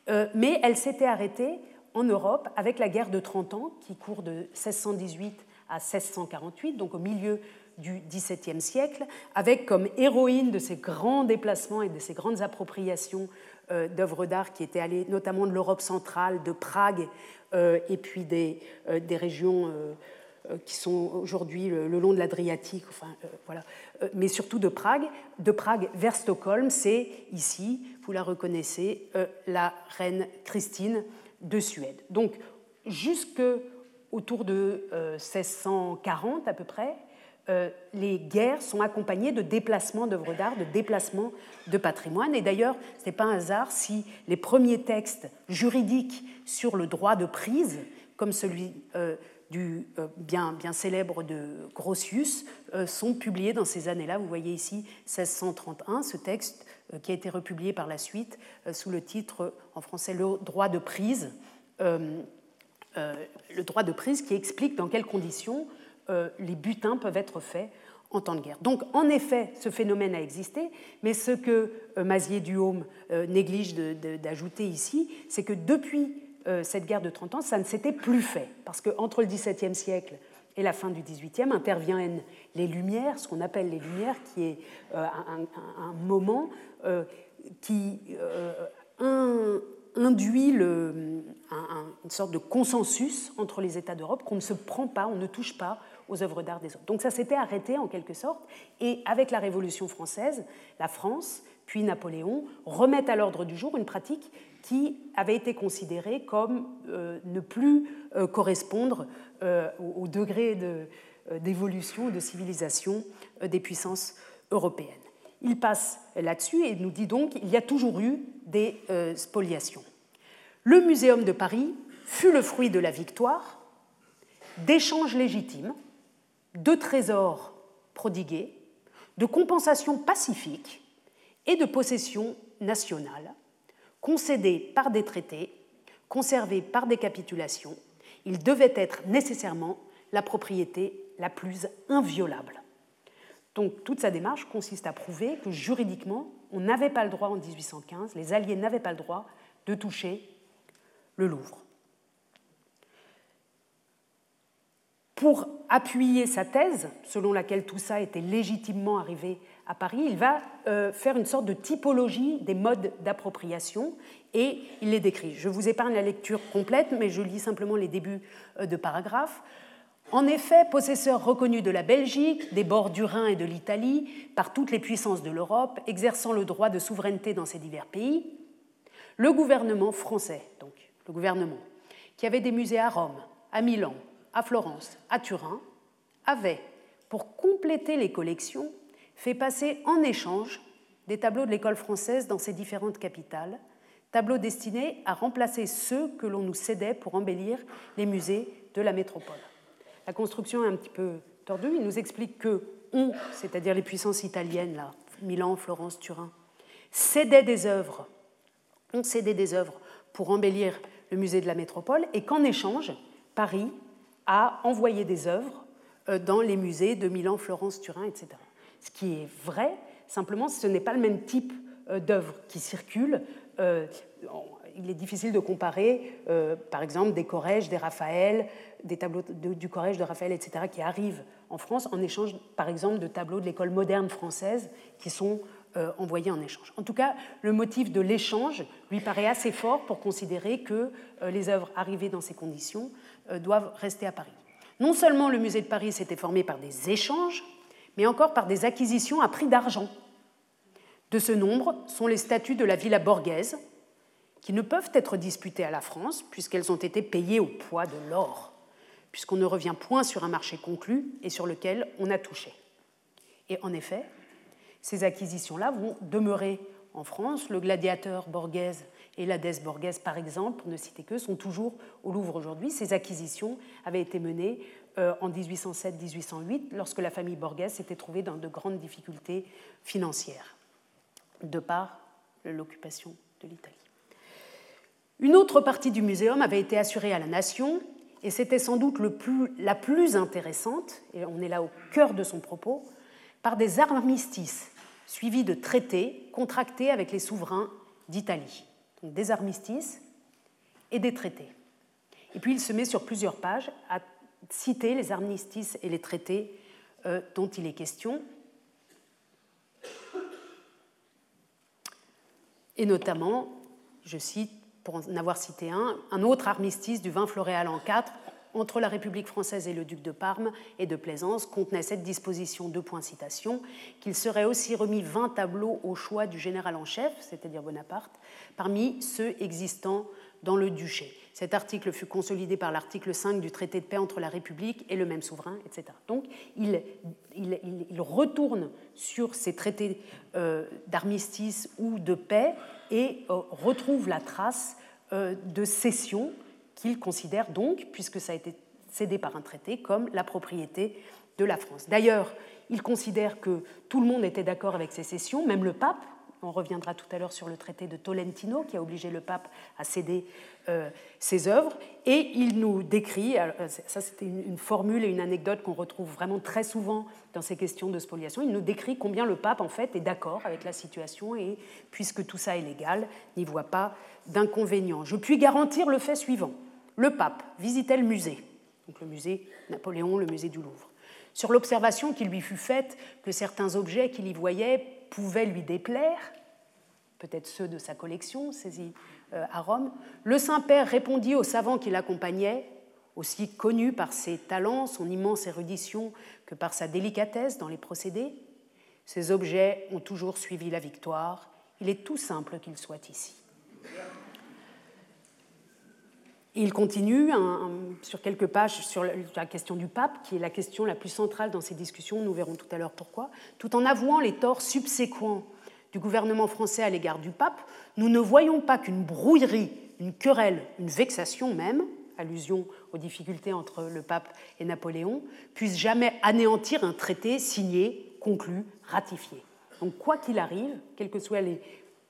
euh, mais elles s'étaient arrêtées en Europe avec la guerre de 30 ans, qui court de 1618 à 1648, donc au milieu du XVIIe siècle, avec comme héroïne de ces grands déplacements et de ces grandes appropriations d'œuvres d'art qui étaient allées notamment de l'Europe centrale, de Prague, euh, et puis des, euh, des régions qui sont aujourd'hui le, long de l'Adriatique, enfin, voilà, mais surtout de Prague. De Prague vers Stockholm, c'est ici, vous la reconnaissez, la reine Christine de Suède. Donc, jusque autour de 1640 à peu près, euh, les guerres sont accompagnées de déplacements d'œuvres d'art, de déplacements de patrimoine. Et d'ailleurs, ce n'est pas un hasard si les premiers textes juridiques sur le droit de prise, comme celui euh, du euh, bien, bien, célèbre de Grotius, sont publiés dans ces années-là. Vous voyez ici 1631, ce texte qui a été republié par la suite sous le titre en français Le droit de prise. le droit de prise qui explique dans quelles conditions euh, les butins peuvent être faits en temps de guerre. Donc, en effet, ce phénomène a existé, mais ce que euh, Mazier-Duhaume euh, néglige d'ajouter ici, c'est que depuis cette guerre de 30 ans, ça ne s'était plus fait. Parce qu'entre le XVIIe siècle et la fin du XVIIIe interviennent les Lumières, ce qu'on appelle les Lumières, qui est un, moment qui induit une sorte de consensus entre les États d'Europe qu'on ne se prend pas, on ne touche pas aux œuvres d'art des autres. Donc ça s'était arrêté en quelque sorte, et avec la Révolution française, la France, puis Napoléon, remettent à l'ordre du jour une pratique qui avait été considérée comme euh, ne plus euh, correspondre euh, au, degré d'évolution, de, civilisation des puissances européennes. Il passe là-dessus et nous dit donc qu'il y a toujours eu des spoliations. Le Muséum de Paris fut le fruit de la victoire, d'échanges légitimes de trésors prodigués, de compensations pacifiques et de possessions nationales, concédées par des traités, conservées par des capitulations, il devait être nécessairement la propriété la plus inviolable. Donc toute sa démarche consiste à prouver que juridiquement, on n'avait pas le droit en 1815, les Alliés n'avaient pas le droit de toucher le Louvre. Pour appuyer sa thèse, selon laquelle tout ça était légitimement arrivé à Paris, il va euh, faire une sorte de typologie des modes d'appropriation et il les décrit. Je vous épargne la lecture complète, mais je lis simplement les débuts euh, de paragraphes. En effet, possesseur reconnu de la Belgique, des bords du Rhin et de l'Italie, par toutes les puissances de l'Europe, exerçant le droit de souveraineté dans ces divers pays, le gouvernement français, donc le gouvernement, qui avait des musées à Rome, à Milan, à Florence, à Turin, avait, pour compléter les collections, fait passer en échange des tableaux de l'école française dans ses différentes capitales, tableaux destinés à remplacer ceux que l'on nous cédait pour embellir les musées de la métropole. La construction est un petit peu tordue. Il nous explique que on, c'est-à-dire les puissances italiennes, là, Milan, Florence, Turin, cédaient des œuvres, on cédait des œuvres pour embellir le musée de la métropole, et qu'en échange, Paris à envoyer des œuvres euh, dans les musées de Milan, Florence, Turin, etc. Ce qui est vrai, simplement, ce n'est pas le même type euh, d'œuvres qui circulent. Euh, il est difficile de comparer, par exemple, des Corrèges, des Raphaël, des tableaux du Corrège de Raphaël, etc., qui arrivent en France en échange, par exemple, de tableaux de l'école moderne française qui sont envoyés en échange. En tout cas, le motif de l'échange lui paraît assez fort pour considérer que les œuvres arrivées dans ces conditions doivent rester à Paris. Non seulement le musée de Paris s'était formé par des échanges, mais encore par des acquisitions à prix d'argent. De ce nombre sont les statues de la Villa Borghese, qui ne peuvent être disputées à la France puisqu'elles ont été payées au poids de l'or, puisqu'on ne revient point sur un marché conclu et sur lequel on a touché. Et en effet, ces acquisitions-là vont demeurer en France. Le gladiateur Borghese et la Des Borghese, par exemple, pour ne citer que, sont toujours au Louvre aujourd'hui. Ces acquisitions avaient été menées euh, en 1807-1808, lorsque la famille Borghese s'était trouvée dans de grandes difficultés financières, de par l'occupation de l'Italie. Une autre partie du muséum avait été assurée à la nation, et c'était sans doute la plus intéressante, et on est là au cœur de son propos, par des armistices suivis de traités contractés avec les souverains d'Italie des armistices et des traités. Et puis il se met sur plusieurs pages à citer les armistices et les traités euh, dont il est question, et notamment, je cite, pour en avoir cité un, un autre armistice du 20 Floréal en 4 entre la République française et le duc de Parme et de Plaisance contenait cette disposition, de point citation, qu'il serait aussi remis 20 tableaux au choix du général en chef, c'est-à-dire Bonaparte, parmi ceux existants dans le duché. Cet article fut consolidé par l'article 5 du traité de paix entre la République et le même souverain, etc. Donc il, retourne sur ces traités euh, d'armistice ou de paix et euh, retrouve la trace euh, de cession qu'il considère donc, puisque ça a été cédé par un traité, comme la propriété de la France. D'ailleurs, il considère que tout le monde était d'accord avec ces cessions, même le pape, on reviendra tout à l'heure sur le traité de Tolentino qui a obligé le pape à céder euh, ses œuvres. Et il nous décrit, euh, ça c'était une, formule et une anecdote qu'on retrouve vraiment très souvent dans ces questions de spoliation, il nous décrit combien le pape en fait est d'accord avec la situation et puisque tout ça est légal, n'y voit pas d'inconvénient. Je puis garantir le fait suivant. Le pape visitait le musée, donc le musée Napoléon, le musée du Louvre. Sur l'observation qui lui fut faite que certains objets qu'il y voyait pouvaient lui déplaire, peut-être ceux de sa collection saisis euh, à Rome, le Saint-Père répondit aux savants qui l'accompagnaient, aussi connus par ses talents, son immense érudition que par sa délicatesse dans les procédés. Ces objets ont toujours suivi la victoire. Il est tout simple qu'ils soient ici. Il continue sur quelques pages sur la question du pape, qui est la question la plus centrale dans ces discussions, nous verrons tout à l'heure pourquoi, tout en avouant les torts subséquents du gouvernement français à l'égard du pape, nous ne voyons pas qu'une brouillerie, une querelle, une vexation même, allusion aux difficultés entre le pape et Napoléon, puisse jamais anéantir un traité signé, conclu, ratifié. Donc quoi qu'il arrive, quels que soient les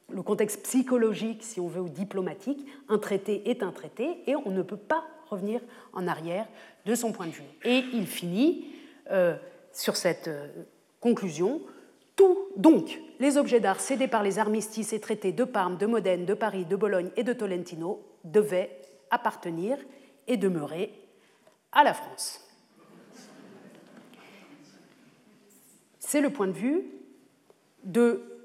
le contexte psychologique, si on veut, ou diplomatique, un traité est un traité et on ne peut pas revenir en arrière de son point de vue. Et il finit euh, sur cette euh, conclusion. Tout, donc, les objets d'art cédés par les armistices et traités de Parme, de Modène, de Paris, de Bologne et de Tolentino devaient appartenir et demeurer à la France. C'est le point de vue de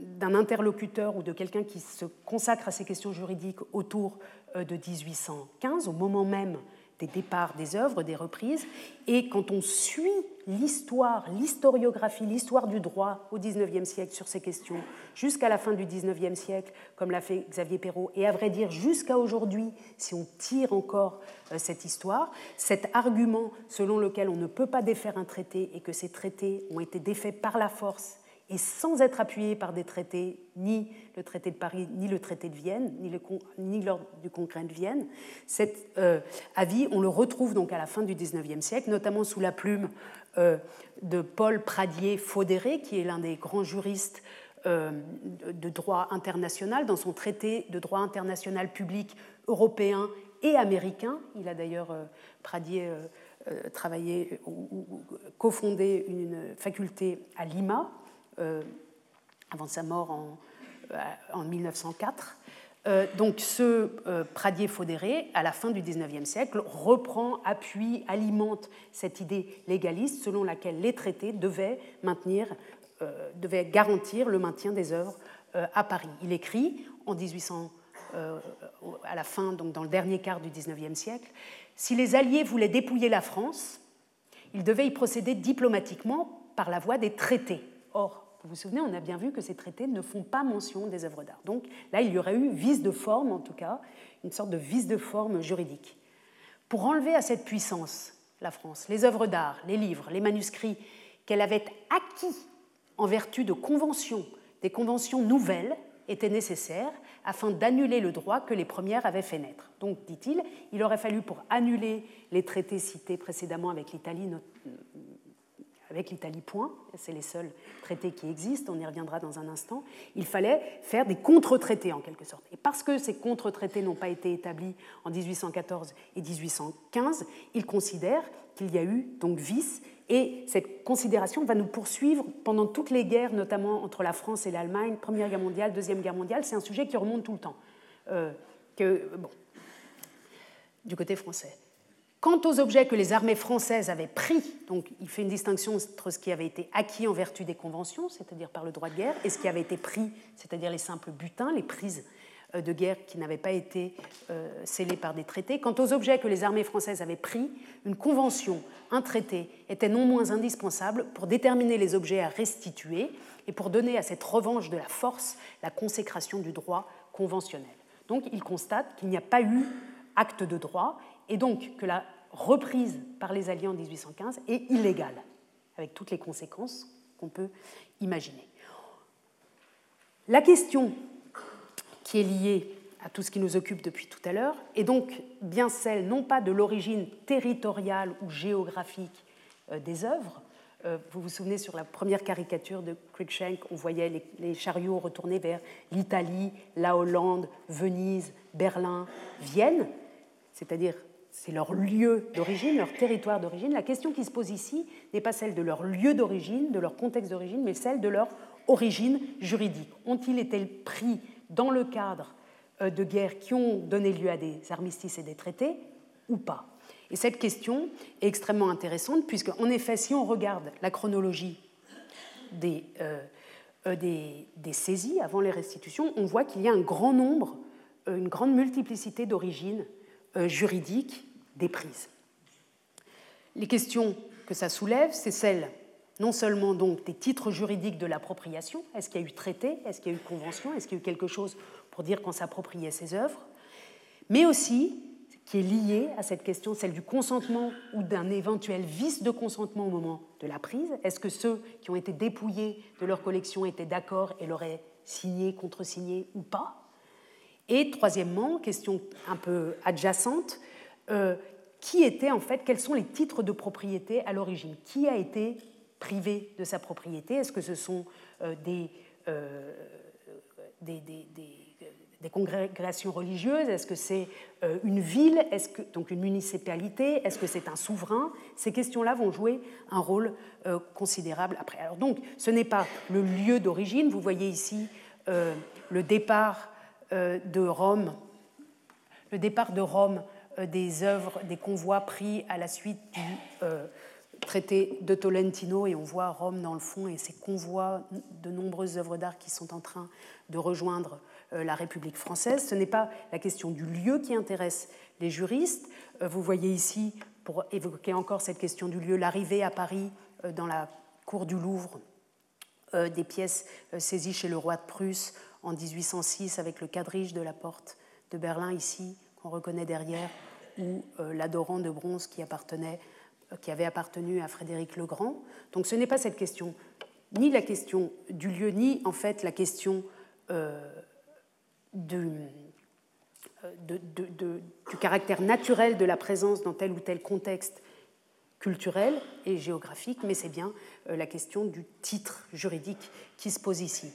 d'un interlocuteur ou de quelqu'un qui se consacre à ces questions juridiques autour euh, de 1815, au moment même des départs des œuvres, des reprises. Et quand on suit l'histoire, l'historiographie, l'histoire du droit au XIXe siècle sur ces questions, jusqu'à la fin du XIXe siècle, comme l'a fait Xavier Perrault, et à vrai dire jusqu'à aujourd'hui, si on tire encore euh, cette histoire, cet argument selon lequel on ne peut pas défaire un traité et que ces traités ont été défaits par la force et sans être appuyé par des traités, ni le traité de Paris, ni le traité de Vienne, ni, lors du congrès de Vienne. Cet euh, avis, on le retrouve donc à la fin du XIXe siècle, notamment sous la plume euh, de Paul Pradier-Faudéré, qui est l'un des grands juristes euh, de droit international, dans son traité de droit international public européen et américain. Il a d'ailleurs, Pradier, travaillé ou cofondé une faculté à Lima, avant sa mort en, euh, en 1904. Euh, donc ce Pradier Faudéré, à la fin du XIXe siècle, reprend, appuie, alimente cette idée légaliste selon laquelle les traités devaient maintenir, devaient garantir le maintien des œuvres à Paris. Il écrit en 1800, à la fin, donc dans le dernier quart du XIXe siècle, si les Alliés voulaient dépouiller la France, ils devaient y procéder diplomatiquement par la voie des traités. Or, vous vous souvenez, on a bien vu que ces traités ne font pas mention des œuvres d'art. Donc là, il y aurait eu vice de forme, en tout cas, une sorte de vice de forme juridique. Pour enlever à cette puissance, la France, les œuvres d'art, les livres, les manuscrits qu'elle avait acquis en vertu de conventions, des conventions nouvelles, étaient nécessaires afin d'annuler le droit que les premières avaient fait naître. Donc, dit-il, il aurait fallu pour annuler les traités cités précédemment avec l'Italie, avec l'Italie, point, c'est les seuls traités qui existent, on y reviendra dans un instant, il fallait faire des contre-traités en quelque sorte. Et parce que ces contre-traités n'ont pas été établis en 1814 et 1815, il considère qu'il y a eu donc vice, et cette considération va nous poursuivre pendant toutes les guerres, notamment entre la France et l'Allemagne, Première Guerre mondiale, Deuxième Guerre mondiale, c'est un sujet qui remonte tout le temps. Euh, que, bon, du côté français. Quant aux objets que les armées françaises avaient pris, donc il fait une distinction entre ce qui avait été acquis en vertu des conventions, c'est-à-dire par le droit de guerre, et ce qui avait été pris, c'est-à-dire les simples butins, les prises de guerre qui n'avaient pas été scellés par des traités. Quant aux objets que les armées françaises avaient pris, une convention, un traité était non moins indispensable pour déterminer les objets à restituer et pour donner à cette revanche de la force la consécration du droit conventionnel. Donc il constate qu'il n'y a pas eu acte de droit et donc que la reprise par les Alliés en 1815 est illégale, avec toutes les conséquences qu'on peut imaginer. La question qui est liée à tout ce qui nous occupe depuis tout à l'heure est donc bien celle non pas de l'origine territoriale ou géographique euh, des œuvres, euh, vous vous souvenez sur la première caricature de Cruikshank, on voyait les, chariots retournés vers l'Italie, la Hollande, Venise, Berlin, Vienne, c'est-à-dire c'est leur lieu d'origine, leur territoire d'origine. La question qui se pose ici n'est pas celle de leur lieu d'origine, de leur contexte d'origine, mais celle de leur origine juridique. Ont-ils été pris dans le cadre euh, de guerres qui ont donné lieu à des armistices et des traités ou pas? Et cette question est extrêmement intéressante, puisque, en effet, si on regarde la chronologie des, euh, euh, des, saisies avant les restitutions, on voit qu'il y a un grand nombre, une grande multiplicité d'origines juridiques des prises. Les questions que ça soulève, c'est celles non seulement donc des titres juridiques de l'appropriation, est-ce qu'il y a eu traité, est-ce qu'il y a eu convention, est-ce qu'il y a eu quelque chose pour dire qu'on s'appropriait ces œuvres, mais aussi qui est liée à cette question, celle du consentement ou d'un éventuel vice de consentement au moment de la prise. Est-ce que ceux qui ont été dépouillés de leur collection étaient d'accord et l'auraient signé, contresigné ou pas? Et troisièmement, question un peu adjacente, euh, qui était en fait, quels sont les titres de propriété à l'origine? Qui a été privé de sa propriété? Est-ce que ce sont euh, euh, des, congrégations religieuses? Est-ce que c'est une ville? Est-ce donc une municipalité? Est-ce que c'est un souverain? Ces questions-là vont jouer un rôle considérable après. Alors donc, ce n'est pas le lieu d'origine. Vous voyez ici le départ de Rome, le départ de Rome des œuvres, des convois pris à la suite du traité de Tolentino et on voit Rome dans le fond et ces convois de nombreuses œuvres d'art qui sont en train de rejoindre euh, la République française. Ce n'est pas la question du lieu qui intéresse les juristes. Euh, vous voyez ici, pour évoquer encore cette question du lieu, l'arrivée à Paris euh, dans la cour du Louvre des pièces saisies chez le roi de Prusse en 1806 avec le quadrige de la porte de Berlin ici, qu'on reconnaît derrière, ou l'adorant de bronze qui, appartenait, qui avait appartenu à Frédéric le Grand. Donc ce n'est pas cette question, ni la question du lieu, ni en fait la question euh, du caractère naturel de la présence dans tel ou tel contexte culturel et géographique, mais c'est bien euh, la question du titre juridique qui se pose ici.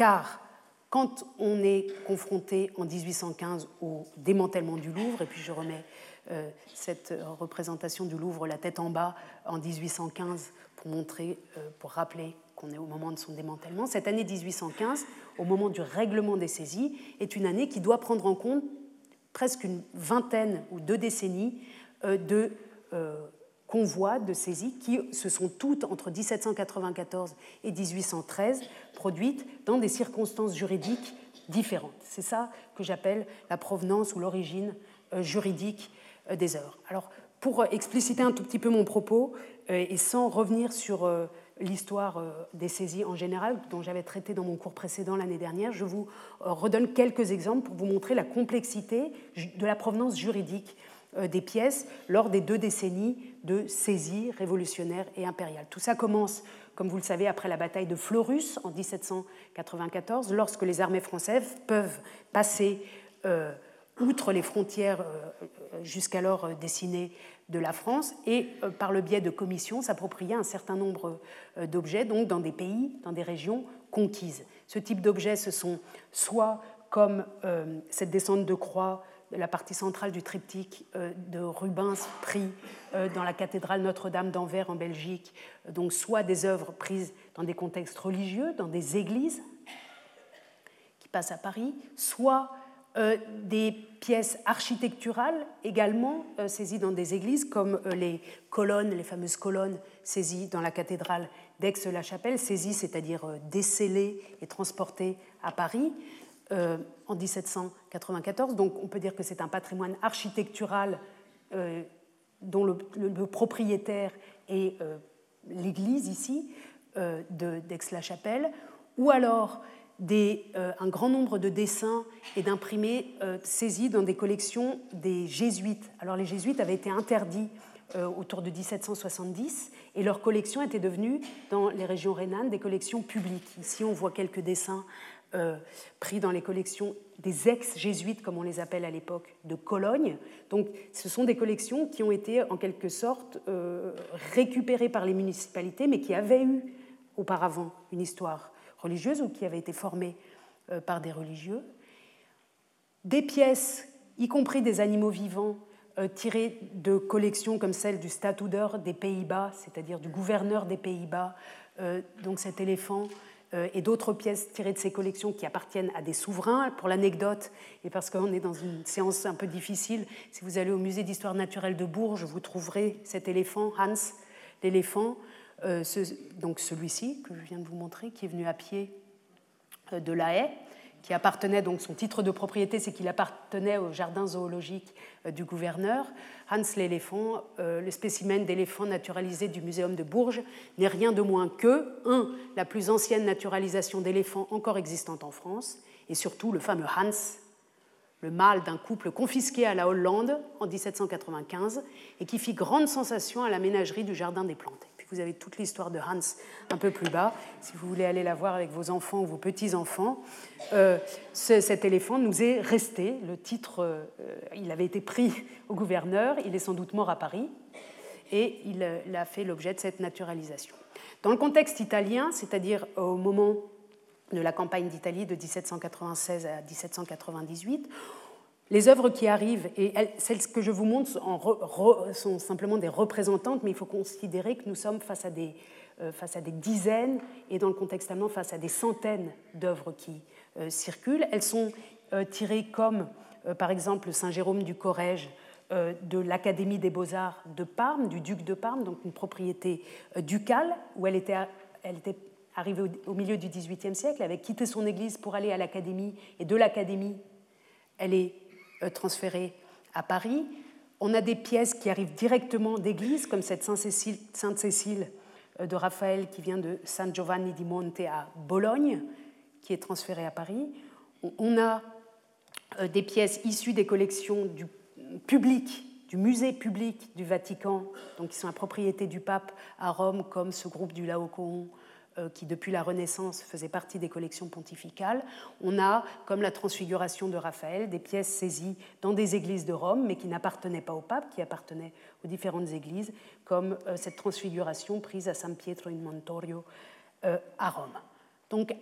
Car quand on est confronté en 1815 au démantèlement du Louvre, et puis je remets euh, cette représentation du Louvre la tête en bas en 1815 pour montrer, pour rappeler qu'on est au moment de son démantèlement, cette année 1815, au moment du règlement des saisies, est une année qui doit prendre en compte presque une vingtaine ou deux décennies euh, de euh, convois de saisies qui se sont toutes entre 1794 et 1813 produites dans des circonstances juridiques différentes. C'est ça que j'appelle la provenance ou l'origine euh, juridique des œuvres. Alors, pour expliciter un tout petit peu mon propos et sans revenir sur l'histoire euh, des saisies en général, dont j'avais traité dans mon cours précédent l'année dernière, je vous euh, redonne quelques exemples pour vous montrer la complexité de la provenance juridique euh, des pièces lors des deux décennies de saisies révolutionnaires et impériales. Tout ça commence, comme vous le savez, après la bataille de Fleurus en 1794, lorsque les armées françaises peuvent passer outre les frontières jusqu'alors dessinées de la France et, euh, par le biais de commissions, s'approprier un certain nombre euh, d'objets, donc dans des pays, dans des régions conquises. Ce type d'objets, ce sont soit comme euh, cette descente de croix la partie centrale du triptyque de Rubens pris dans la cathédrale Notre-Dame d'Anvers en Belgique, donc soit des œuvres prises dans des contextes religieux, dans des églises qui passent à Paris, soit euh, des pièces architecturales également euh, saisies dans des églises, comme euh, les colonnes, les fameuses colonnes saisies dans la cathédrale d'Aix-la-Chapelle, saisies, c'est-à-dire décellées et transportées à Paris, en 1794. Donc on peut dire que c'est un patrimoine architectural dont le, propriétaire est l'église ici d'Aix-la-Chapelle, ou alors euh, un grand nombre de dessins et d'imprimés euh, saisis dans des collections des jésuites. Alors les jésuites avaient été interdits euh, autour de 1770 et leurs collections étaient devenues, dans les régions rhénanes, des collections publiques. Ici, on voit quelques dessins pris dans les collections des ex-jésuites, comme on les appelle à l'époque, de Cologne. Donc ce sont des collections qui ont été en quelque sorte récupérées par les municipalités, mais qui avaient eu auparavant une histoire religieuse ou qui avaient été formées euh, par des religieux. Des pièces, y compris des animaux vivants, euh, tirées de collections comme celle du Statuder des Pays-Bas, c'est-à-dire du gouverneur des Pays-Bas, euh, donc cet éléphant, et d'autres pièces tirées de ces collections qui appartiennent à des souverains. Pour l'anecdote, et parce qu'on est dans une séance un peu difficile, si vous allez au musée d'histoire naturelle de Bourges, vous trouverez cet éléphant, Hans l'éléphant, euh, donc celui-ci que je viens de vous montrer, qui est venu à pied euh, de La Haye, qui appartenait donc son titre de propriété, c'est qu'il appartenait au jardin zoologique euh, du gouverneur. Hans l'éléphant, le spécimen d'éléphant naturalisé du Muséum de Bourges, n'est rien de moins que, un, la plus ancienne naturalisation d'éléphants encore existante en France, et surtout le fameux Hans, le mâle d'un couple confisqué à la Hollande en 1795 et qui fit grande sensation à la ménagerie du Jardin des Plantes. Vous avez toute l'histoire de Hans un peu plus bas, si vous voulez aller la voir avec vos enfants ou vos petits-enfants. Euh, cet éléphant nous est resté. Le titre, euh, il avait été pris au gouverneur, il est sans doute mort à Paris, et euh, il a fait l'objet de cette naturalisation. Dans le contexte italien, c'est-à-dire au moment de la campagne d'Italie de 1796 à 1798, les œuvres qui arrivent, et celles que je vous montre sont simplement des représentantes, mais il faut considérer que nous sommes face à, des, euh, face à des dizaines, et dans le contexte allemand, face à des centaines d'œuvres qui euh, circulent. Elles sont euh, tirées comme, par exemple, Saint Jérôme du Corrège de l'Académie des beaux-arts de Parme, du duc de Parme, donc une propriété ducale, où elle était, elle était arrivée au, milieu du XVIIIe siècle, avait quitté son église pour aller à l'Académie, et de l'Académie, elle est euh, transférée à Paris. On a des pièces qui arrivent directement d'église, comme cette Sainte-Cécile Sainte euh, de Raphaël qui vient de San Giovanni di Monte à Bologne, qui est transférée à Paris. On a euh, des pièces issues des collections du public, du musée public du Vatican, donc qui sont la propriété du pape à Rome, comme ce groupe du Laocoon qui depuis la Renaissance faisait partie des collections pontificales. On a, comme la transfiguration de Raphaël, des pièces saisies dans des églises de Rome, mais qui n'appartenaient pas au pape, qui appartenaient aux différentes églises, comme euh, cette transfiguration prise à San Pietro in Montorio euh, à Rome. Donc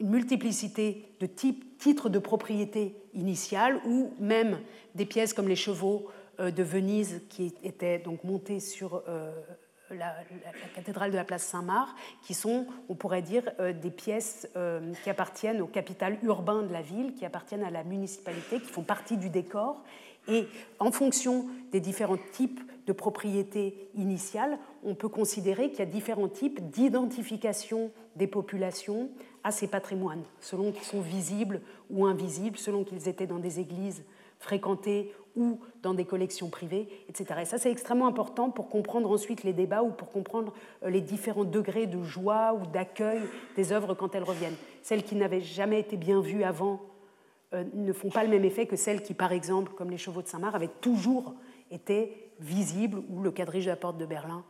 une multiplicité de titres de propriété initiale, ou même des pièces comme les chevaux de Venise qui étaient donc montés sur la, cathédrale de la place Saint-Marc, qui sont, on pourrait dire, euh, des pièces euh, qui appartiennent au capital urbain de la ville, qui appartiennent à la municipalité, qui font partie du décor. Et en fonction des différents types de propriétés initiales, on peut considérer qu'il y a différents types d'identification des populations à ces patrimoines, selon qu'ils sont visibles ou invisibles, selon qu'ils étaient dans des églises fréquentées ou dans des collections privées, etc. Et ça, c'est extrêmement important pour comprendre ensuite les débats ou pour comprendre euh, les différents degrés de joie ou d'accueil des œuvres quand elles reviennent. Celles qui n'avaient jamais été bien vues avant euh, ne font pas le même effet que celles qui, par exemple, comme les chevaux de Saint-Marc, avaient toujours été visibles, ou le quadrige de la porte de Berlin,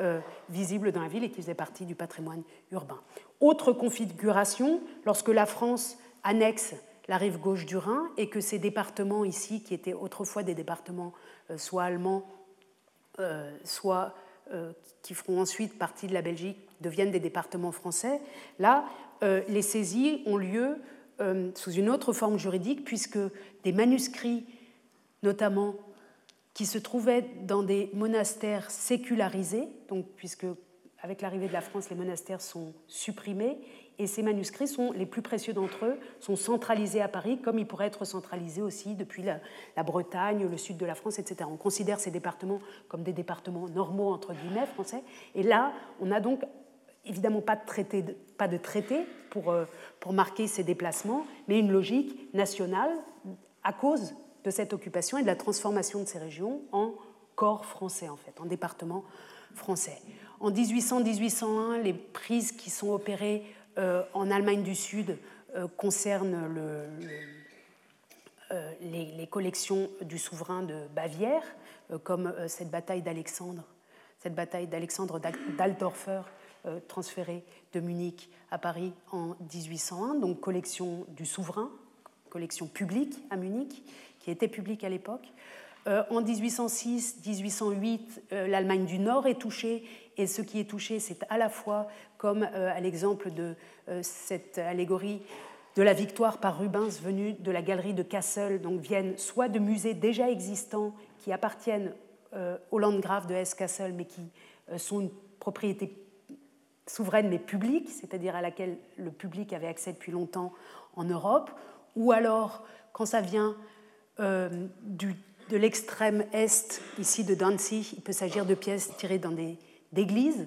euh, visible dans la ville et qui faisaient partie du patrimoine urbain. Autre configuration, lorsque la France annexe la rive gauche du Rhin et que ces départements ici, qui étaient autrefois des départements euh, soit allemands, euh, soit euh, qui feront ensuite partie de la Belgique, deviennent des départements français, là, les saisies ont lieu sous une autre forme juridique, puisque des manuscrits, notamment, qui se trouvaient dans des monastères sécularisés, donc puisque avec l'arrivée de la France, les monastères sont supprimés, et ces manuscrits sont les plus précieux d'entre eux, sont centralisés à Paris, comme ils pourraient être centralisés aussi depuis la, Bretagne, le sud de la France, etc. On considère ces départements comme des départements normaux, entre guillemets, français. Et là, on a donc évidemment pas de traité, de traité pour, pour marquer ces déplacements, mais une logique nationale à cause de cette occupation et de la transformation de ces régions en corps français, en fait, en département français. En 1800-1801, les prises qui sont opérées euh, en Allemagne du Sud euh, concernent le, euh, les, collections du souverain de Bavière, comme cette bataille d'Alexandre, cette bataille d'Alexandre d'Altorfer, transférée de Munich à Paris en 1801, donc collection du souverain, collection publique à Munich, qui était publique à l'époque. Euh, en 1806-1808, euh, l'Allemagne du Nord est touchée, et ce qui est touché, c'est à la fois, comme euh, à l'exemple de cette allégorie de la victoire par Rubens venue de la galerie de Kassel, donc viennent soit de musées déjà existants qui appartiennent au Landgrave de Hesse-Kassel, mais qui sont une propriété souveraine mais publique, c'est-à-dire à laquelle le public avait accès depuis longtemps en Europe, ou alors quand ça vient de l'extrême est, ici de Danzig, il peut s'agir de pièces tirées dans des églises,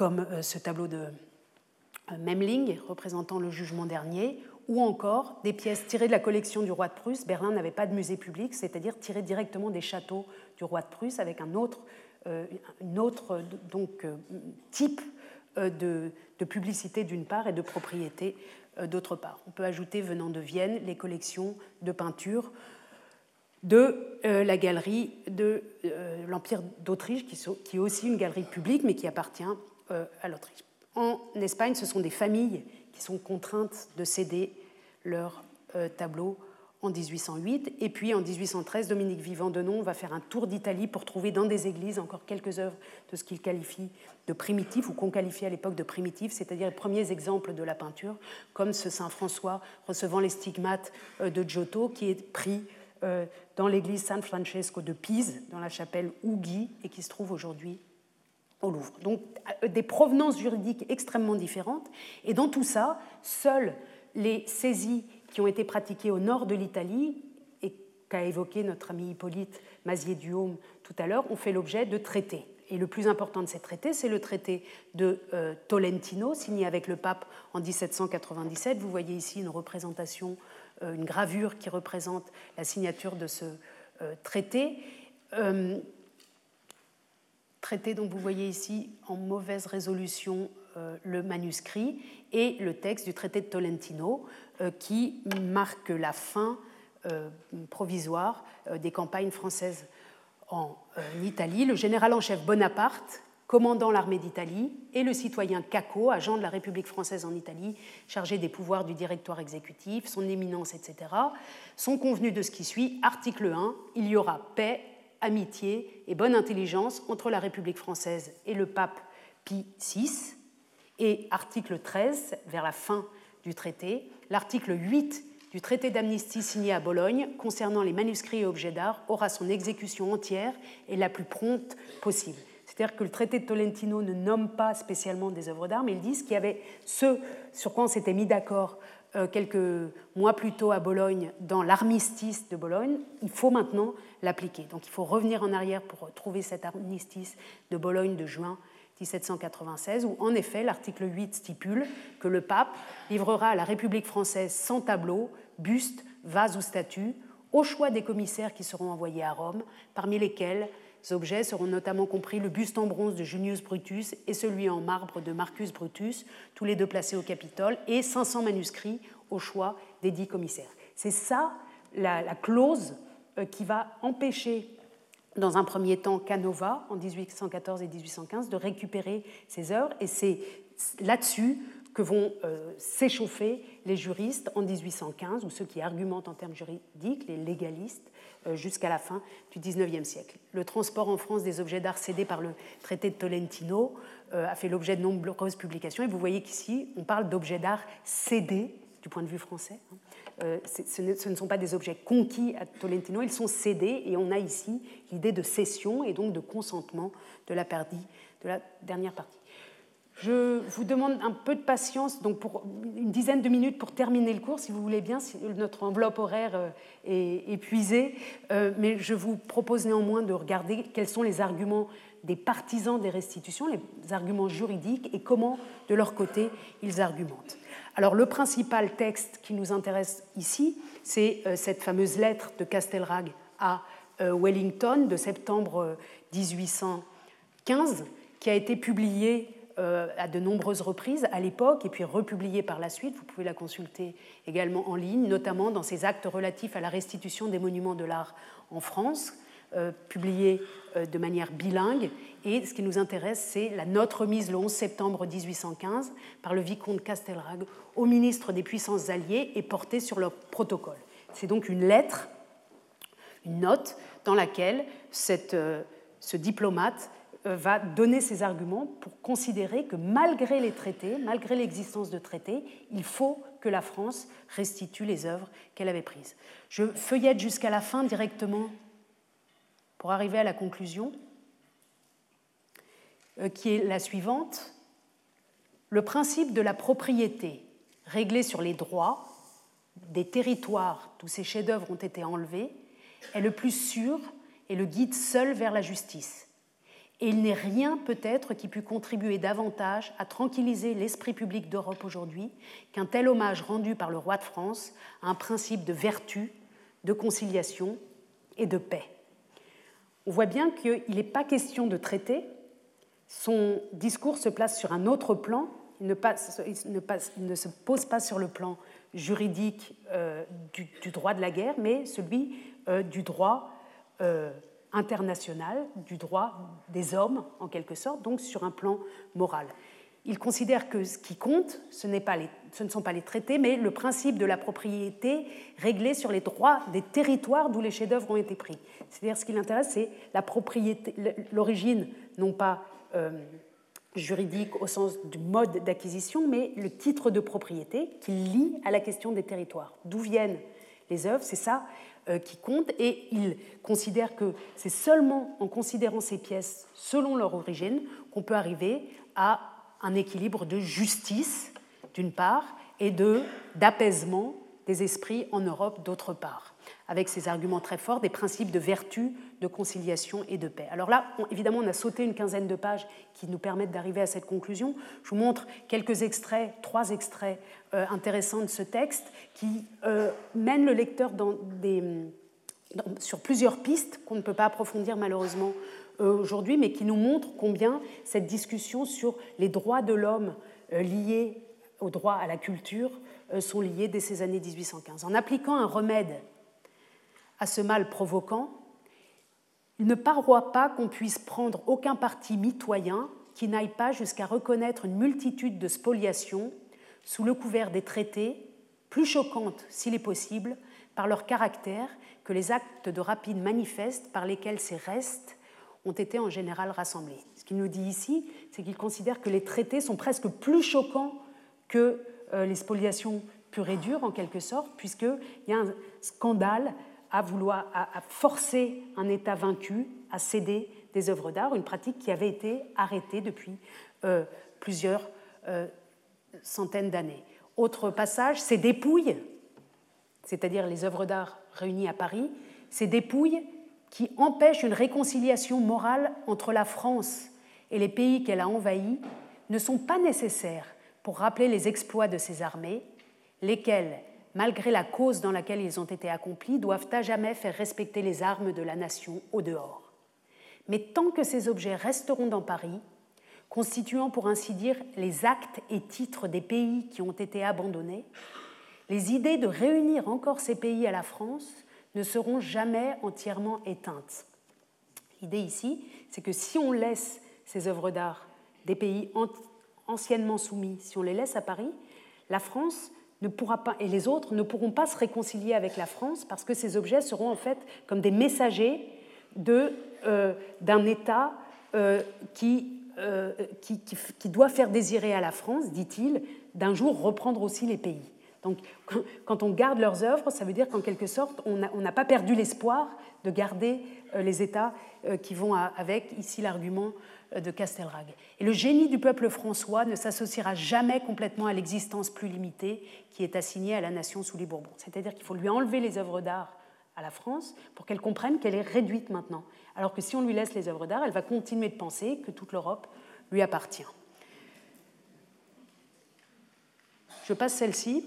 comme euh, ce tableau de euh, Memling représentant le jugement dernier, ou encore des pièces tirées de la collection du roi de Prusse. Berlin n'avait pas de musée public, c'est-à-dire tirées directement des châteaux du roi de Prusse avec un autre, euh, autre donc, type de, publicité d'une part et de propriété d'autre part. On peut ajouter, venant de Vienne, les collections de peintures de la galerie de l'Empire d'Autriche, qui, est aussi une galerie publique, mais qui appartient à l'Autriche. En Espagne, ce sont des familles qui sont contraintes de céder leurs tableaux en 1808. Et puis en 1813, Dominique Vivant Denon va faire un tour d'Italie pour trouver dans des églises encore quelques œuvres de ce qu'il qualifie de primitif, ou qu'on qualifiait à l'époque de primitif, c'est-à-dire les premiers exemples de la peinture, comme ce Saint François recevant les stigmates de Giotto, qui est pris euh, dans l'église San Francesco de Pise, dans la chapelle Ougui, et qui se trouve aujourd'hui au Louvre. Donc euh, des provenances juridiques extrêmement différentes. Et dans tout ça, seules les saisies qui ont été pratiquées au nord de l'Italie, et qu'a évoqué notre ami Hippolyte Mazier-Duhaume tout à l'heure, ont fait l'objet de traités. Et le plus important de ces traités, c'est le traité de euh, Tolentino, signé avec le pape en 1797. Vous voyez ici une représentation euh, une gravure qui représente la signature de ce traité. Euh, traité dont vous voyez ici en mauvaise résolution le manuscrit et le texte du traité de Tolentino qui marque la fin provisoire des campagnes françaises en Italie. Le général en chef Bonaparte commandant l'armée d'Italie, et le citoyen Caco, agent de la République française en Italie, chargé des pouvoirs du directoire exécutif, son éminence, etc., sont convenus de ce qui suit. Article 1, il y aura paix, amitié et bonne intelligence entre la République française et le pape Pie VI. Et article 13, vers la fin du traité, l'article 8 du traité d'amnistie signé à Bologne concernant les manuscrits et objets d'art aura son exécution entière et la plus prompte possible. C'est-à-dire que le traité de Tolentino ne nomme pas spécialement des œuvres d'art, mais il dit qu'il y avait ce sur quoi on s'était mis d'accord quelques mois plus tôt à Bologne, dans l'armistice de Bologne, il faut maintenant l'appliquer. Donc il faut revenir en arrière pour trouver cet armistice de Bologne de juin 1796, où en effet l'article 8 stipule que le pape livrera à la République française sans tableau, buste, vase ou statue, au choix des commissaires qui seront envoyés à Rome, parmi lesquels objets seront notamment compris le buste en bronze de Junius Brutus et celui en marbre de Marcus Brutus, tous les deux placés au Capitole, et 500 manuscrits au choix des dix commissaires. C'est ça la, clause euh, qui va empêcher dans un premier temps Canova en 1814 et 1815 de récupérer ces œuvres et c'est là-dessus que vont euh, s'échauffer les juristes en 1815 ou ceux qui argumentent en termes juridiques, les légalistes, euh, jusqu'à la fin du XIXe siècle. Le transport en France des objets d'art cédés par le traité de Tolentino euh, a fait l'objet de nombreuses publications. Et vous voyez qu'ici, on parle d'objets d'art cédés du point de vue français. Hein. Euh, ce ne sont pas des objets conquis à Tolentino, ils sont cédés et on a ici l'idée de cession et donc de consentement de la, de la dernière partie. Je vous demande un peu de patience, donc pour une dizaine de minutes pour terminer le cours, si vous voulez bien, si notre enveloppe horaire euh, est épuisée. Euh, mais je vous propose néanmoins de regarder quels sont les arguments des partisans des restitutions, les arguments juridiques, et comment, de leur côté, ils argumentent. Alors le principal texte qui nous intéresse ici, c'est euh, cette fameuse lettre de Castelrag à Wellington de septembre 1815, qui a été publiée à de nombreuses reprises à l'époque et puis republiée par la suite. Vous pouvez la consulter également en ligne, notamment dans ses actes relatifs à la restitution des monuments de l'art en France, euh, publiés euh, de manière bilingue. Et ce qui nous intéresse, c'est la note remise le 11 septembre 1815 par le vicomte Castelrag au ministre des puissances alliées et portée sur leur protocole. C'est donc une lettre, une note, dans laquelle cette, ce diplomate euh, va donner ses arguments pour considérer que malgré les traités, malgré l'existence de traités, il faut que la France restitue les œuvres qu'elle avait prises. Je feuillette jusqu'à la fin directement pour arriver à la conclusion, euh, qui est la suivante. Le principe de la propriété réglé sur les droits des territoires d'où ces chefs-d'œuvre ont été enlevés est le plus sûr et le guide seul vers la justice et il n'est rien peut-être qui pût contribuer davantage à tranquilliser l'esprit public d'Europe aujourd'hui qu'un tel hommage rendu par le roi de France à un principe de vertu, de conciliation et de paix. On voit bien qu'il n'est pas question de traiter, son discours se place sur un autre plan, il ne, se pose pas sur le plan juridique euh, du, droit de la guerre, mais celui euh, du droit euh, international du droit des hommes, en quelque sorte, donc sur un plan moral. Il considère que ce qui compte, ce, pas ce, ne sont pas les traités, mais le principe de la propriété réglé sur les droits des territoires d'où les chefs-d'œuvre ont été pris. C'est-à-dire, ce qui l'intéresse, c'est l'origine, non pas euh, juridique au sens du mode d'acquisition, mais le titre de propriété qui lie à la question des territoires. D'où viennent les œuvres, c'est ça qui compte et il considère que c'est seulement en considérant ces pièces selon leur origine qu'on peut arriver à un équilibre de justice d'une part et de d'apaisement des esprits en Europe d'autre part avec ces arguments très forts des principes de vertu, de conciliation et de paix. Alors là, évidemment, on a sauté une quinzaine de pages qui nous permettent d'arriver à cette conclusion. Je vous montre quelques extraits, trois extraits euh, intéressants de ce texte qui euh, mènent le lecteur sur plusieurs pistes qu'on ne peut pas approfondir malheureusement euh, aujourd'hui, mais qui nous montrent combien cette discussion sur les droits de l'homme liés au droit à la culture sont liés dès ces années 1815. En appliquant un remède à ce mal provoquant, il ne paroit pas qu'on puisse prendre aucun parti mitoyen qui n'aille pas jusqu'à reconnaître une multitude de spoliations sous le couvert des traités, plus choquantes s'il est possible, par leur caractère que les actes de rapide manifeste par lesquels ces restes ont été en général rassemblés. Ce qu'il nous dit ici, c'est qu'il considère que les traités sont presque plus choquants que euh, les spoliations pures et dures, en quelque sorte, puisqu'il y a un scandale à vouloir à, forcer un État vaincu à céder des œuvres d'art, une pratique qui avait été arrêtée depuis euh, plusieurs euh, centaines d'années. Autre passage, ces dépouilles, c'est-à-dire les œuvres d'art réunies à Paris, ces dépouilles qui empêchent une réconciliation morale entre la France et les pays qu'elle a envahis, ne sont pas nécessaires pour rappeler les exploits de ces armées, lesquelles, malgré la cause dans laquelle ils ont été accomplis, doivent à jamais faire respecter les armes de la nation au dehors. Mais tant que ces objets resteront dans Paris, constituant pour ainsi dire les actes et titres des pays qui ont été abandonnés, les idées de réunir encore ces pays à la France ne seront jamais entièrement éteintes. L'idée ici, c'est que si on laisse ces œuvres d'art des pays anciennement soumis, si on les laisse à Paris, la France ne pourra pas, et les autres ne pourront pas se réconcilier avec la France parce que ces objets seront en fait comme des messagers de, euh, d'un État euh, qui, euh, qui, qui, qui, doit faire désirer à la France, dit-il, d'un jour reprendre aussi les pays. Donc quand on garde leurs œuvres, ça veut dire qu'en quelque sorte, on n'a pas perdu l'espoir de garder les États qui vont avec, ici l'argument de Castelrag. Et le génie du peuple françois ne s'associera jamais complètement à l'existence plus limitée qui est assignée à la nation sous les Bourbons. C'est-à-dire qu'il faut lui enlever les œuvres d'art à la France pour qu'elle comprenne qu'elle est réduite maintenant. Alors que si on lui laisse les œuvres d'art, elle va continuer de penser que toute l'Europe lui appartient. Je passe celle-ci.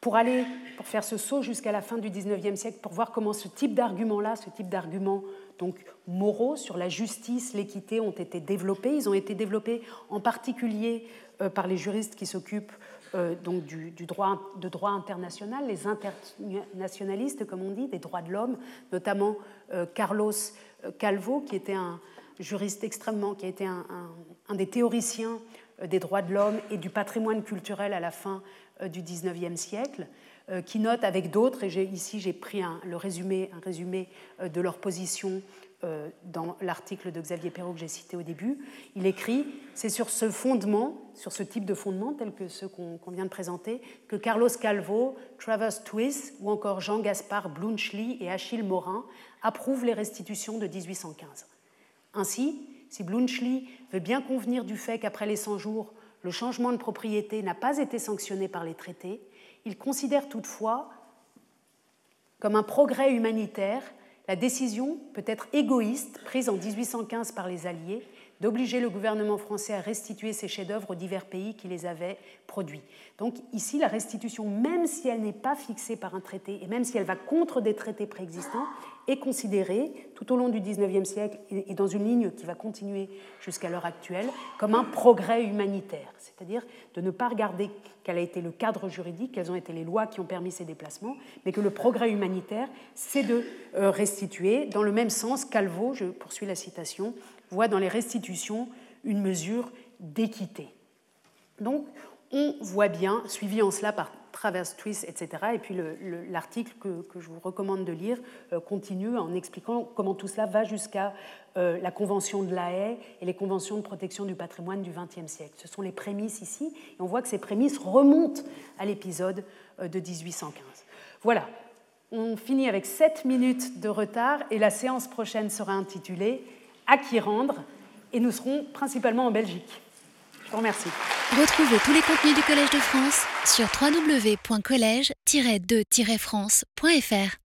Pour aller, pour faire ce saut jusqu'à la fin du XIXe siècle, pour voir comment ce type d'arguments-là, ce type d'arguments donc moraux sur la justice, l'équité ont été développés. Ils ont été développés en particulier euh, par les juristes qui s'occupent euh, donc du, droit, de droit international, les internationalistes, comme on dit, des droits de l'homme, notamment euh, Carlos Calvo, qui était un juriste extrêmement, qui a été un, des théoriciens des droits de l'homme et du patrimoine culturel à la fin du XIXe siècle, qui note avec d'autres, et ici j'ai pris un, le résumé, un résumé de leur position euh, dans l'article de Xavier Perrault que j'ai cité au début, il écrit C'est sur ce fondement, sur ce type de fondement, tel que ceux qu'on vient de présenter, que Carlos Calvo, Travers Twiss ou encore Jean-Gaspard Blunchley et Achille Morin approuvent les restitutions de 1815. Ainsi, si Blunchley veut bien convenir du fait qu'après les 100 jours, le changement de propriété n'a pas été sanctionné par les traités, il considère toutefois comme un progrès humanitaire la décision, peut être égoïste, prise en 1815 par les Alliés, d'obliger le gouvernement français à restituer ces chefs-d'œuvre aux divers pays qui les avaient produits. Donc ici, la restitution, même si elle n'est pas fixée par un traité et même si elle va contre des traités préexistants, est considérée tout au long du XIXe siècle et dans une ligne qui va continuer jusqu'à l'heure actuelle comme un progrès humanitaire, c'est-à-dire de ne pas regarder quel a été le cadre juridique, quelles ont été les lois qui ont permis ces déplacements, mais que le progrès humanitaire, c'est de euh, restituer. Dans le même sens, Calvo, je poursuis la citation, voit dans les restitutions une mesure d'équité. Donc, on voit bien, suivi en cela par Travers Twist, etc. Et puis l'article que, je vous recommande de lire euh, continue en expliquant comment tout cela va jusqu'à euh, la Convention de la haie et les conventions de protection du patrimoine du XXe siècle. Ce sont les prémices ici, et on voit que ces prémices remontent à l'épisode euh, de 1815. Voilà, on finit avec 7 minutes de retard et la séance prochaine sera intitulée À qui rendre et nous serons principalement en Belgique. Je vous remercie. Retrouvez tous les contenus du Collège de France sur www.colège-2-france.fr.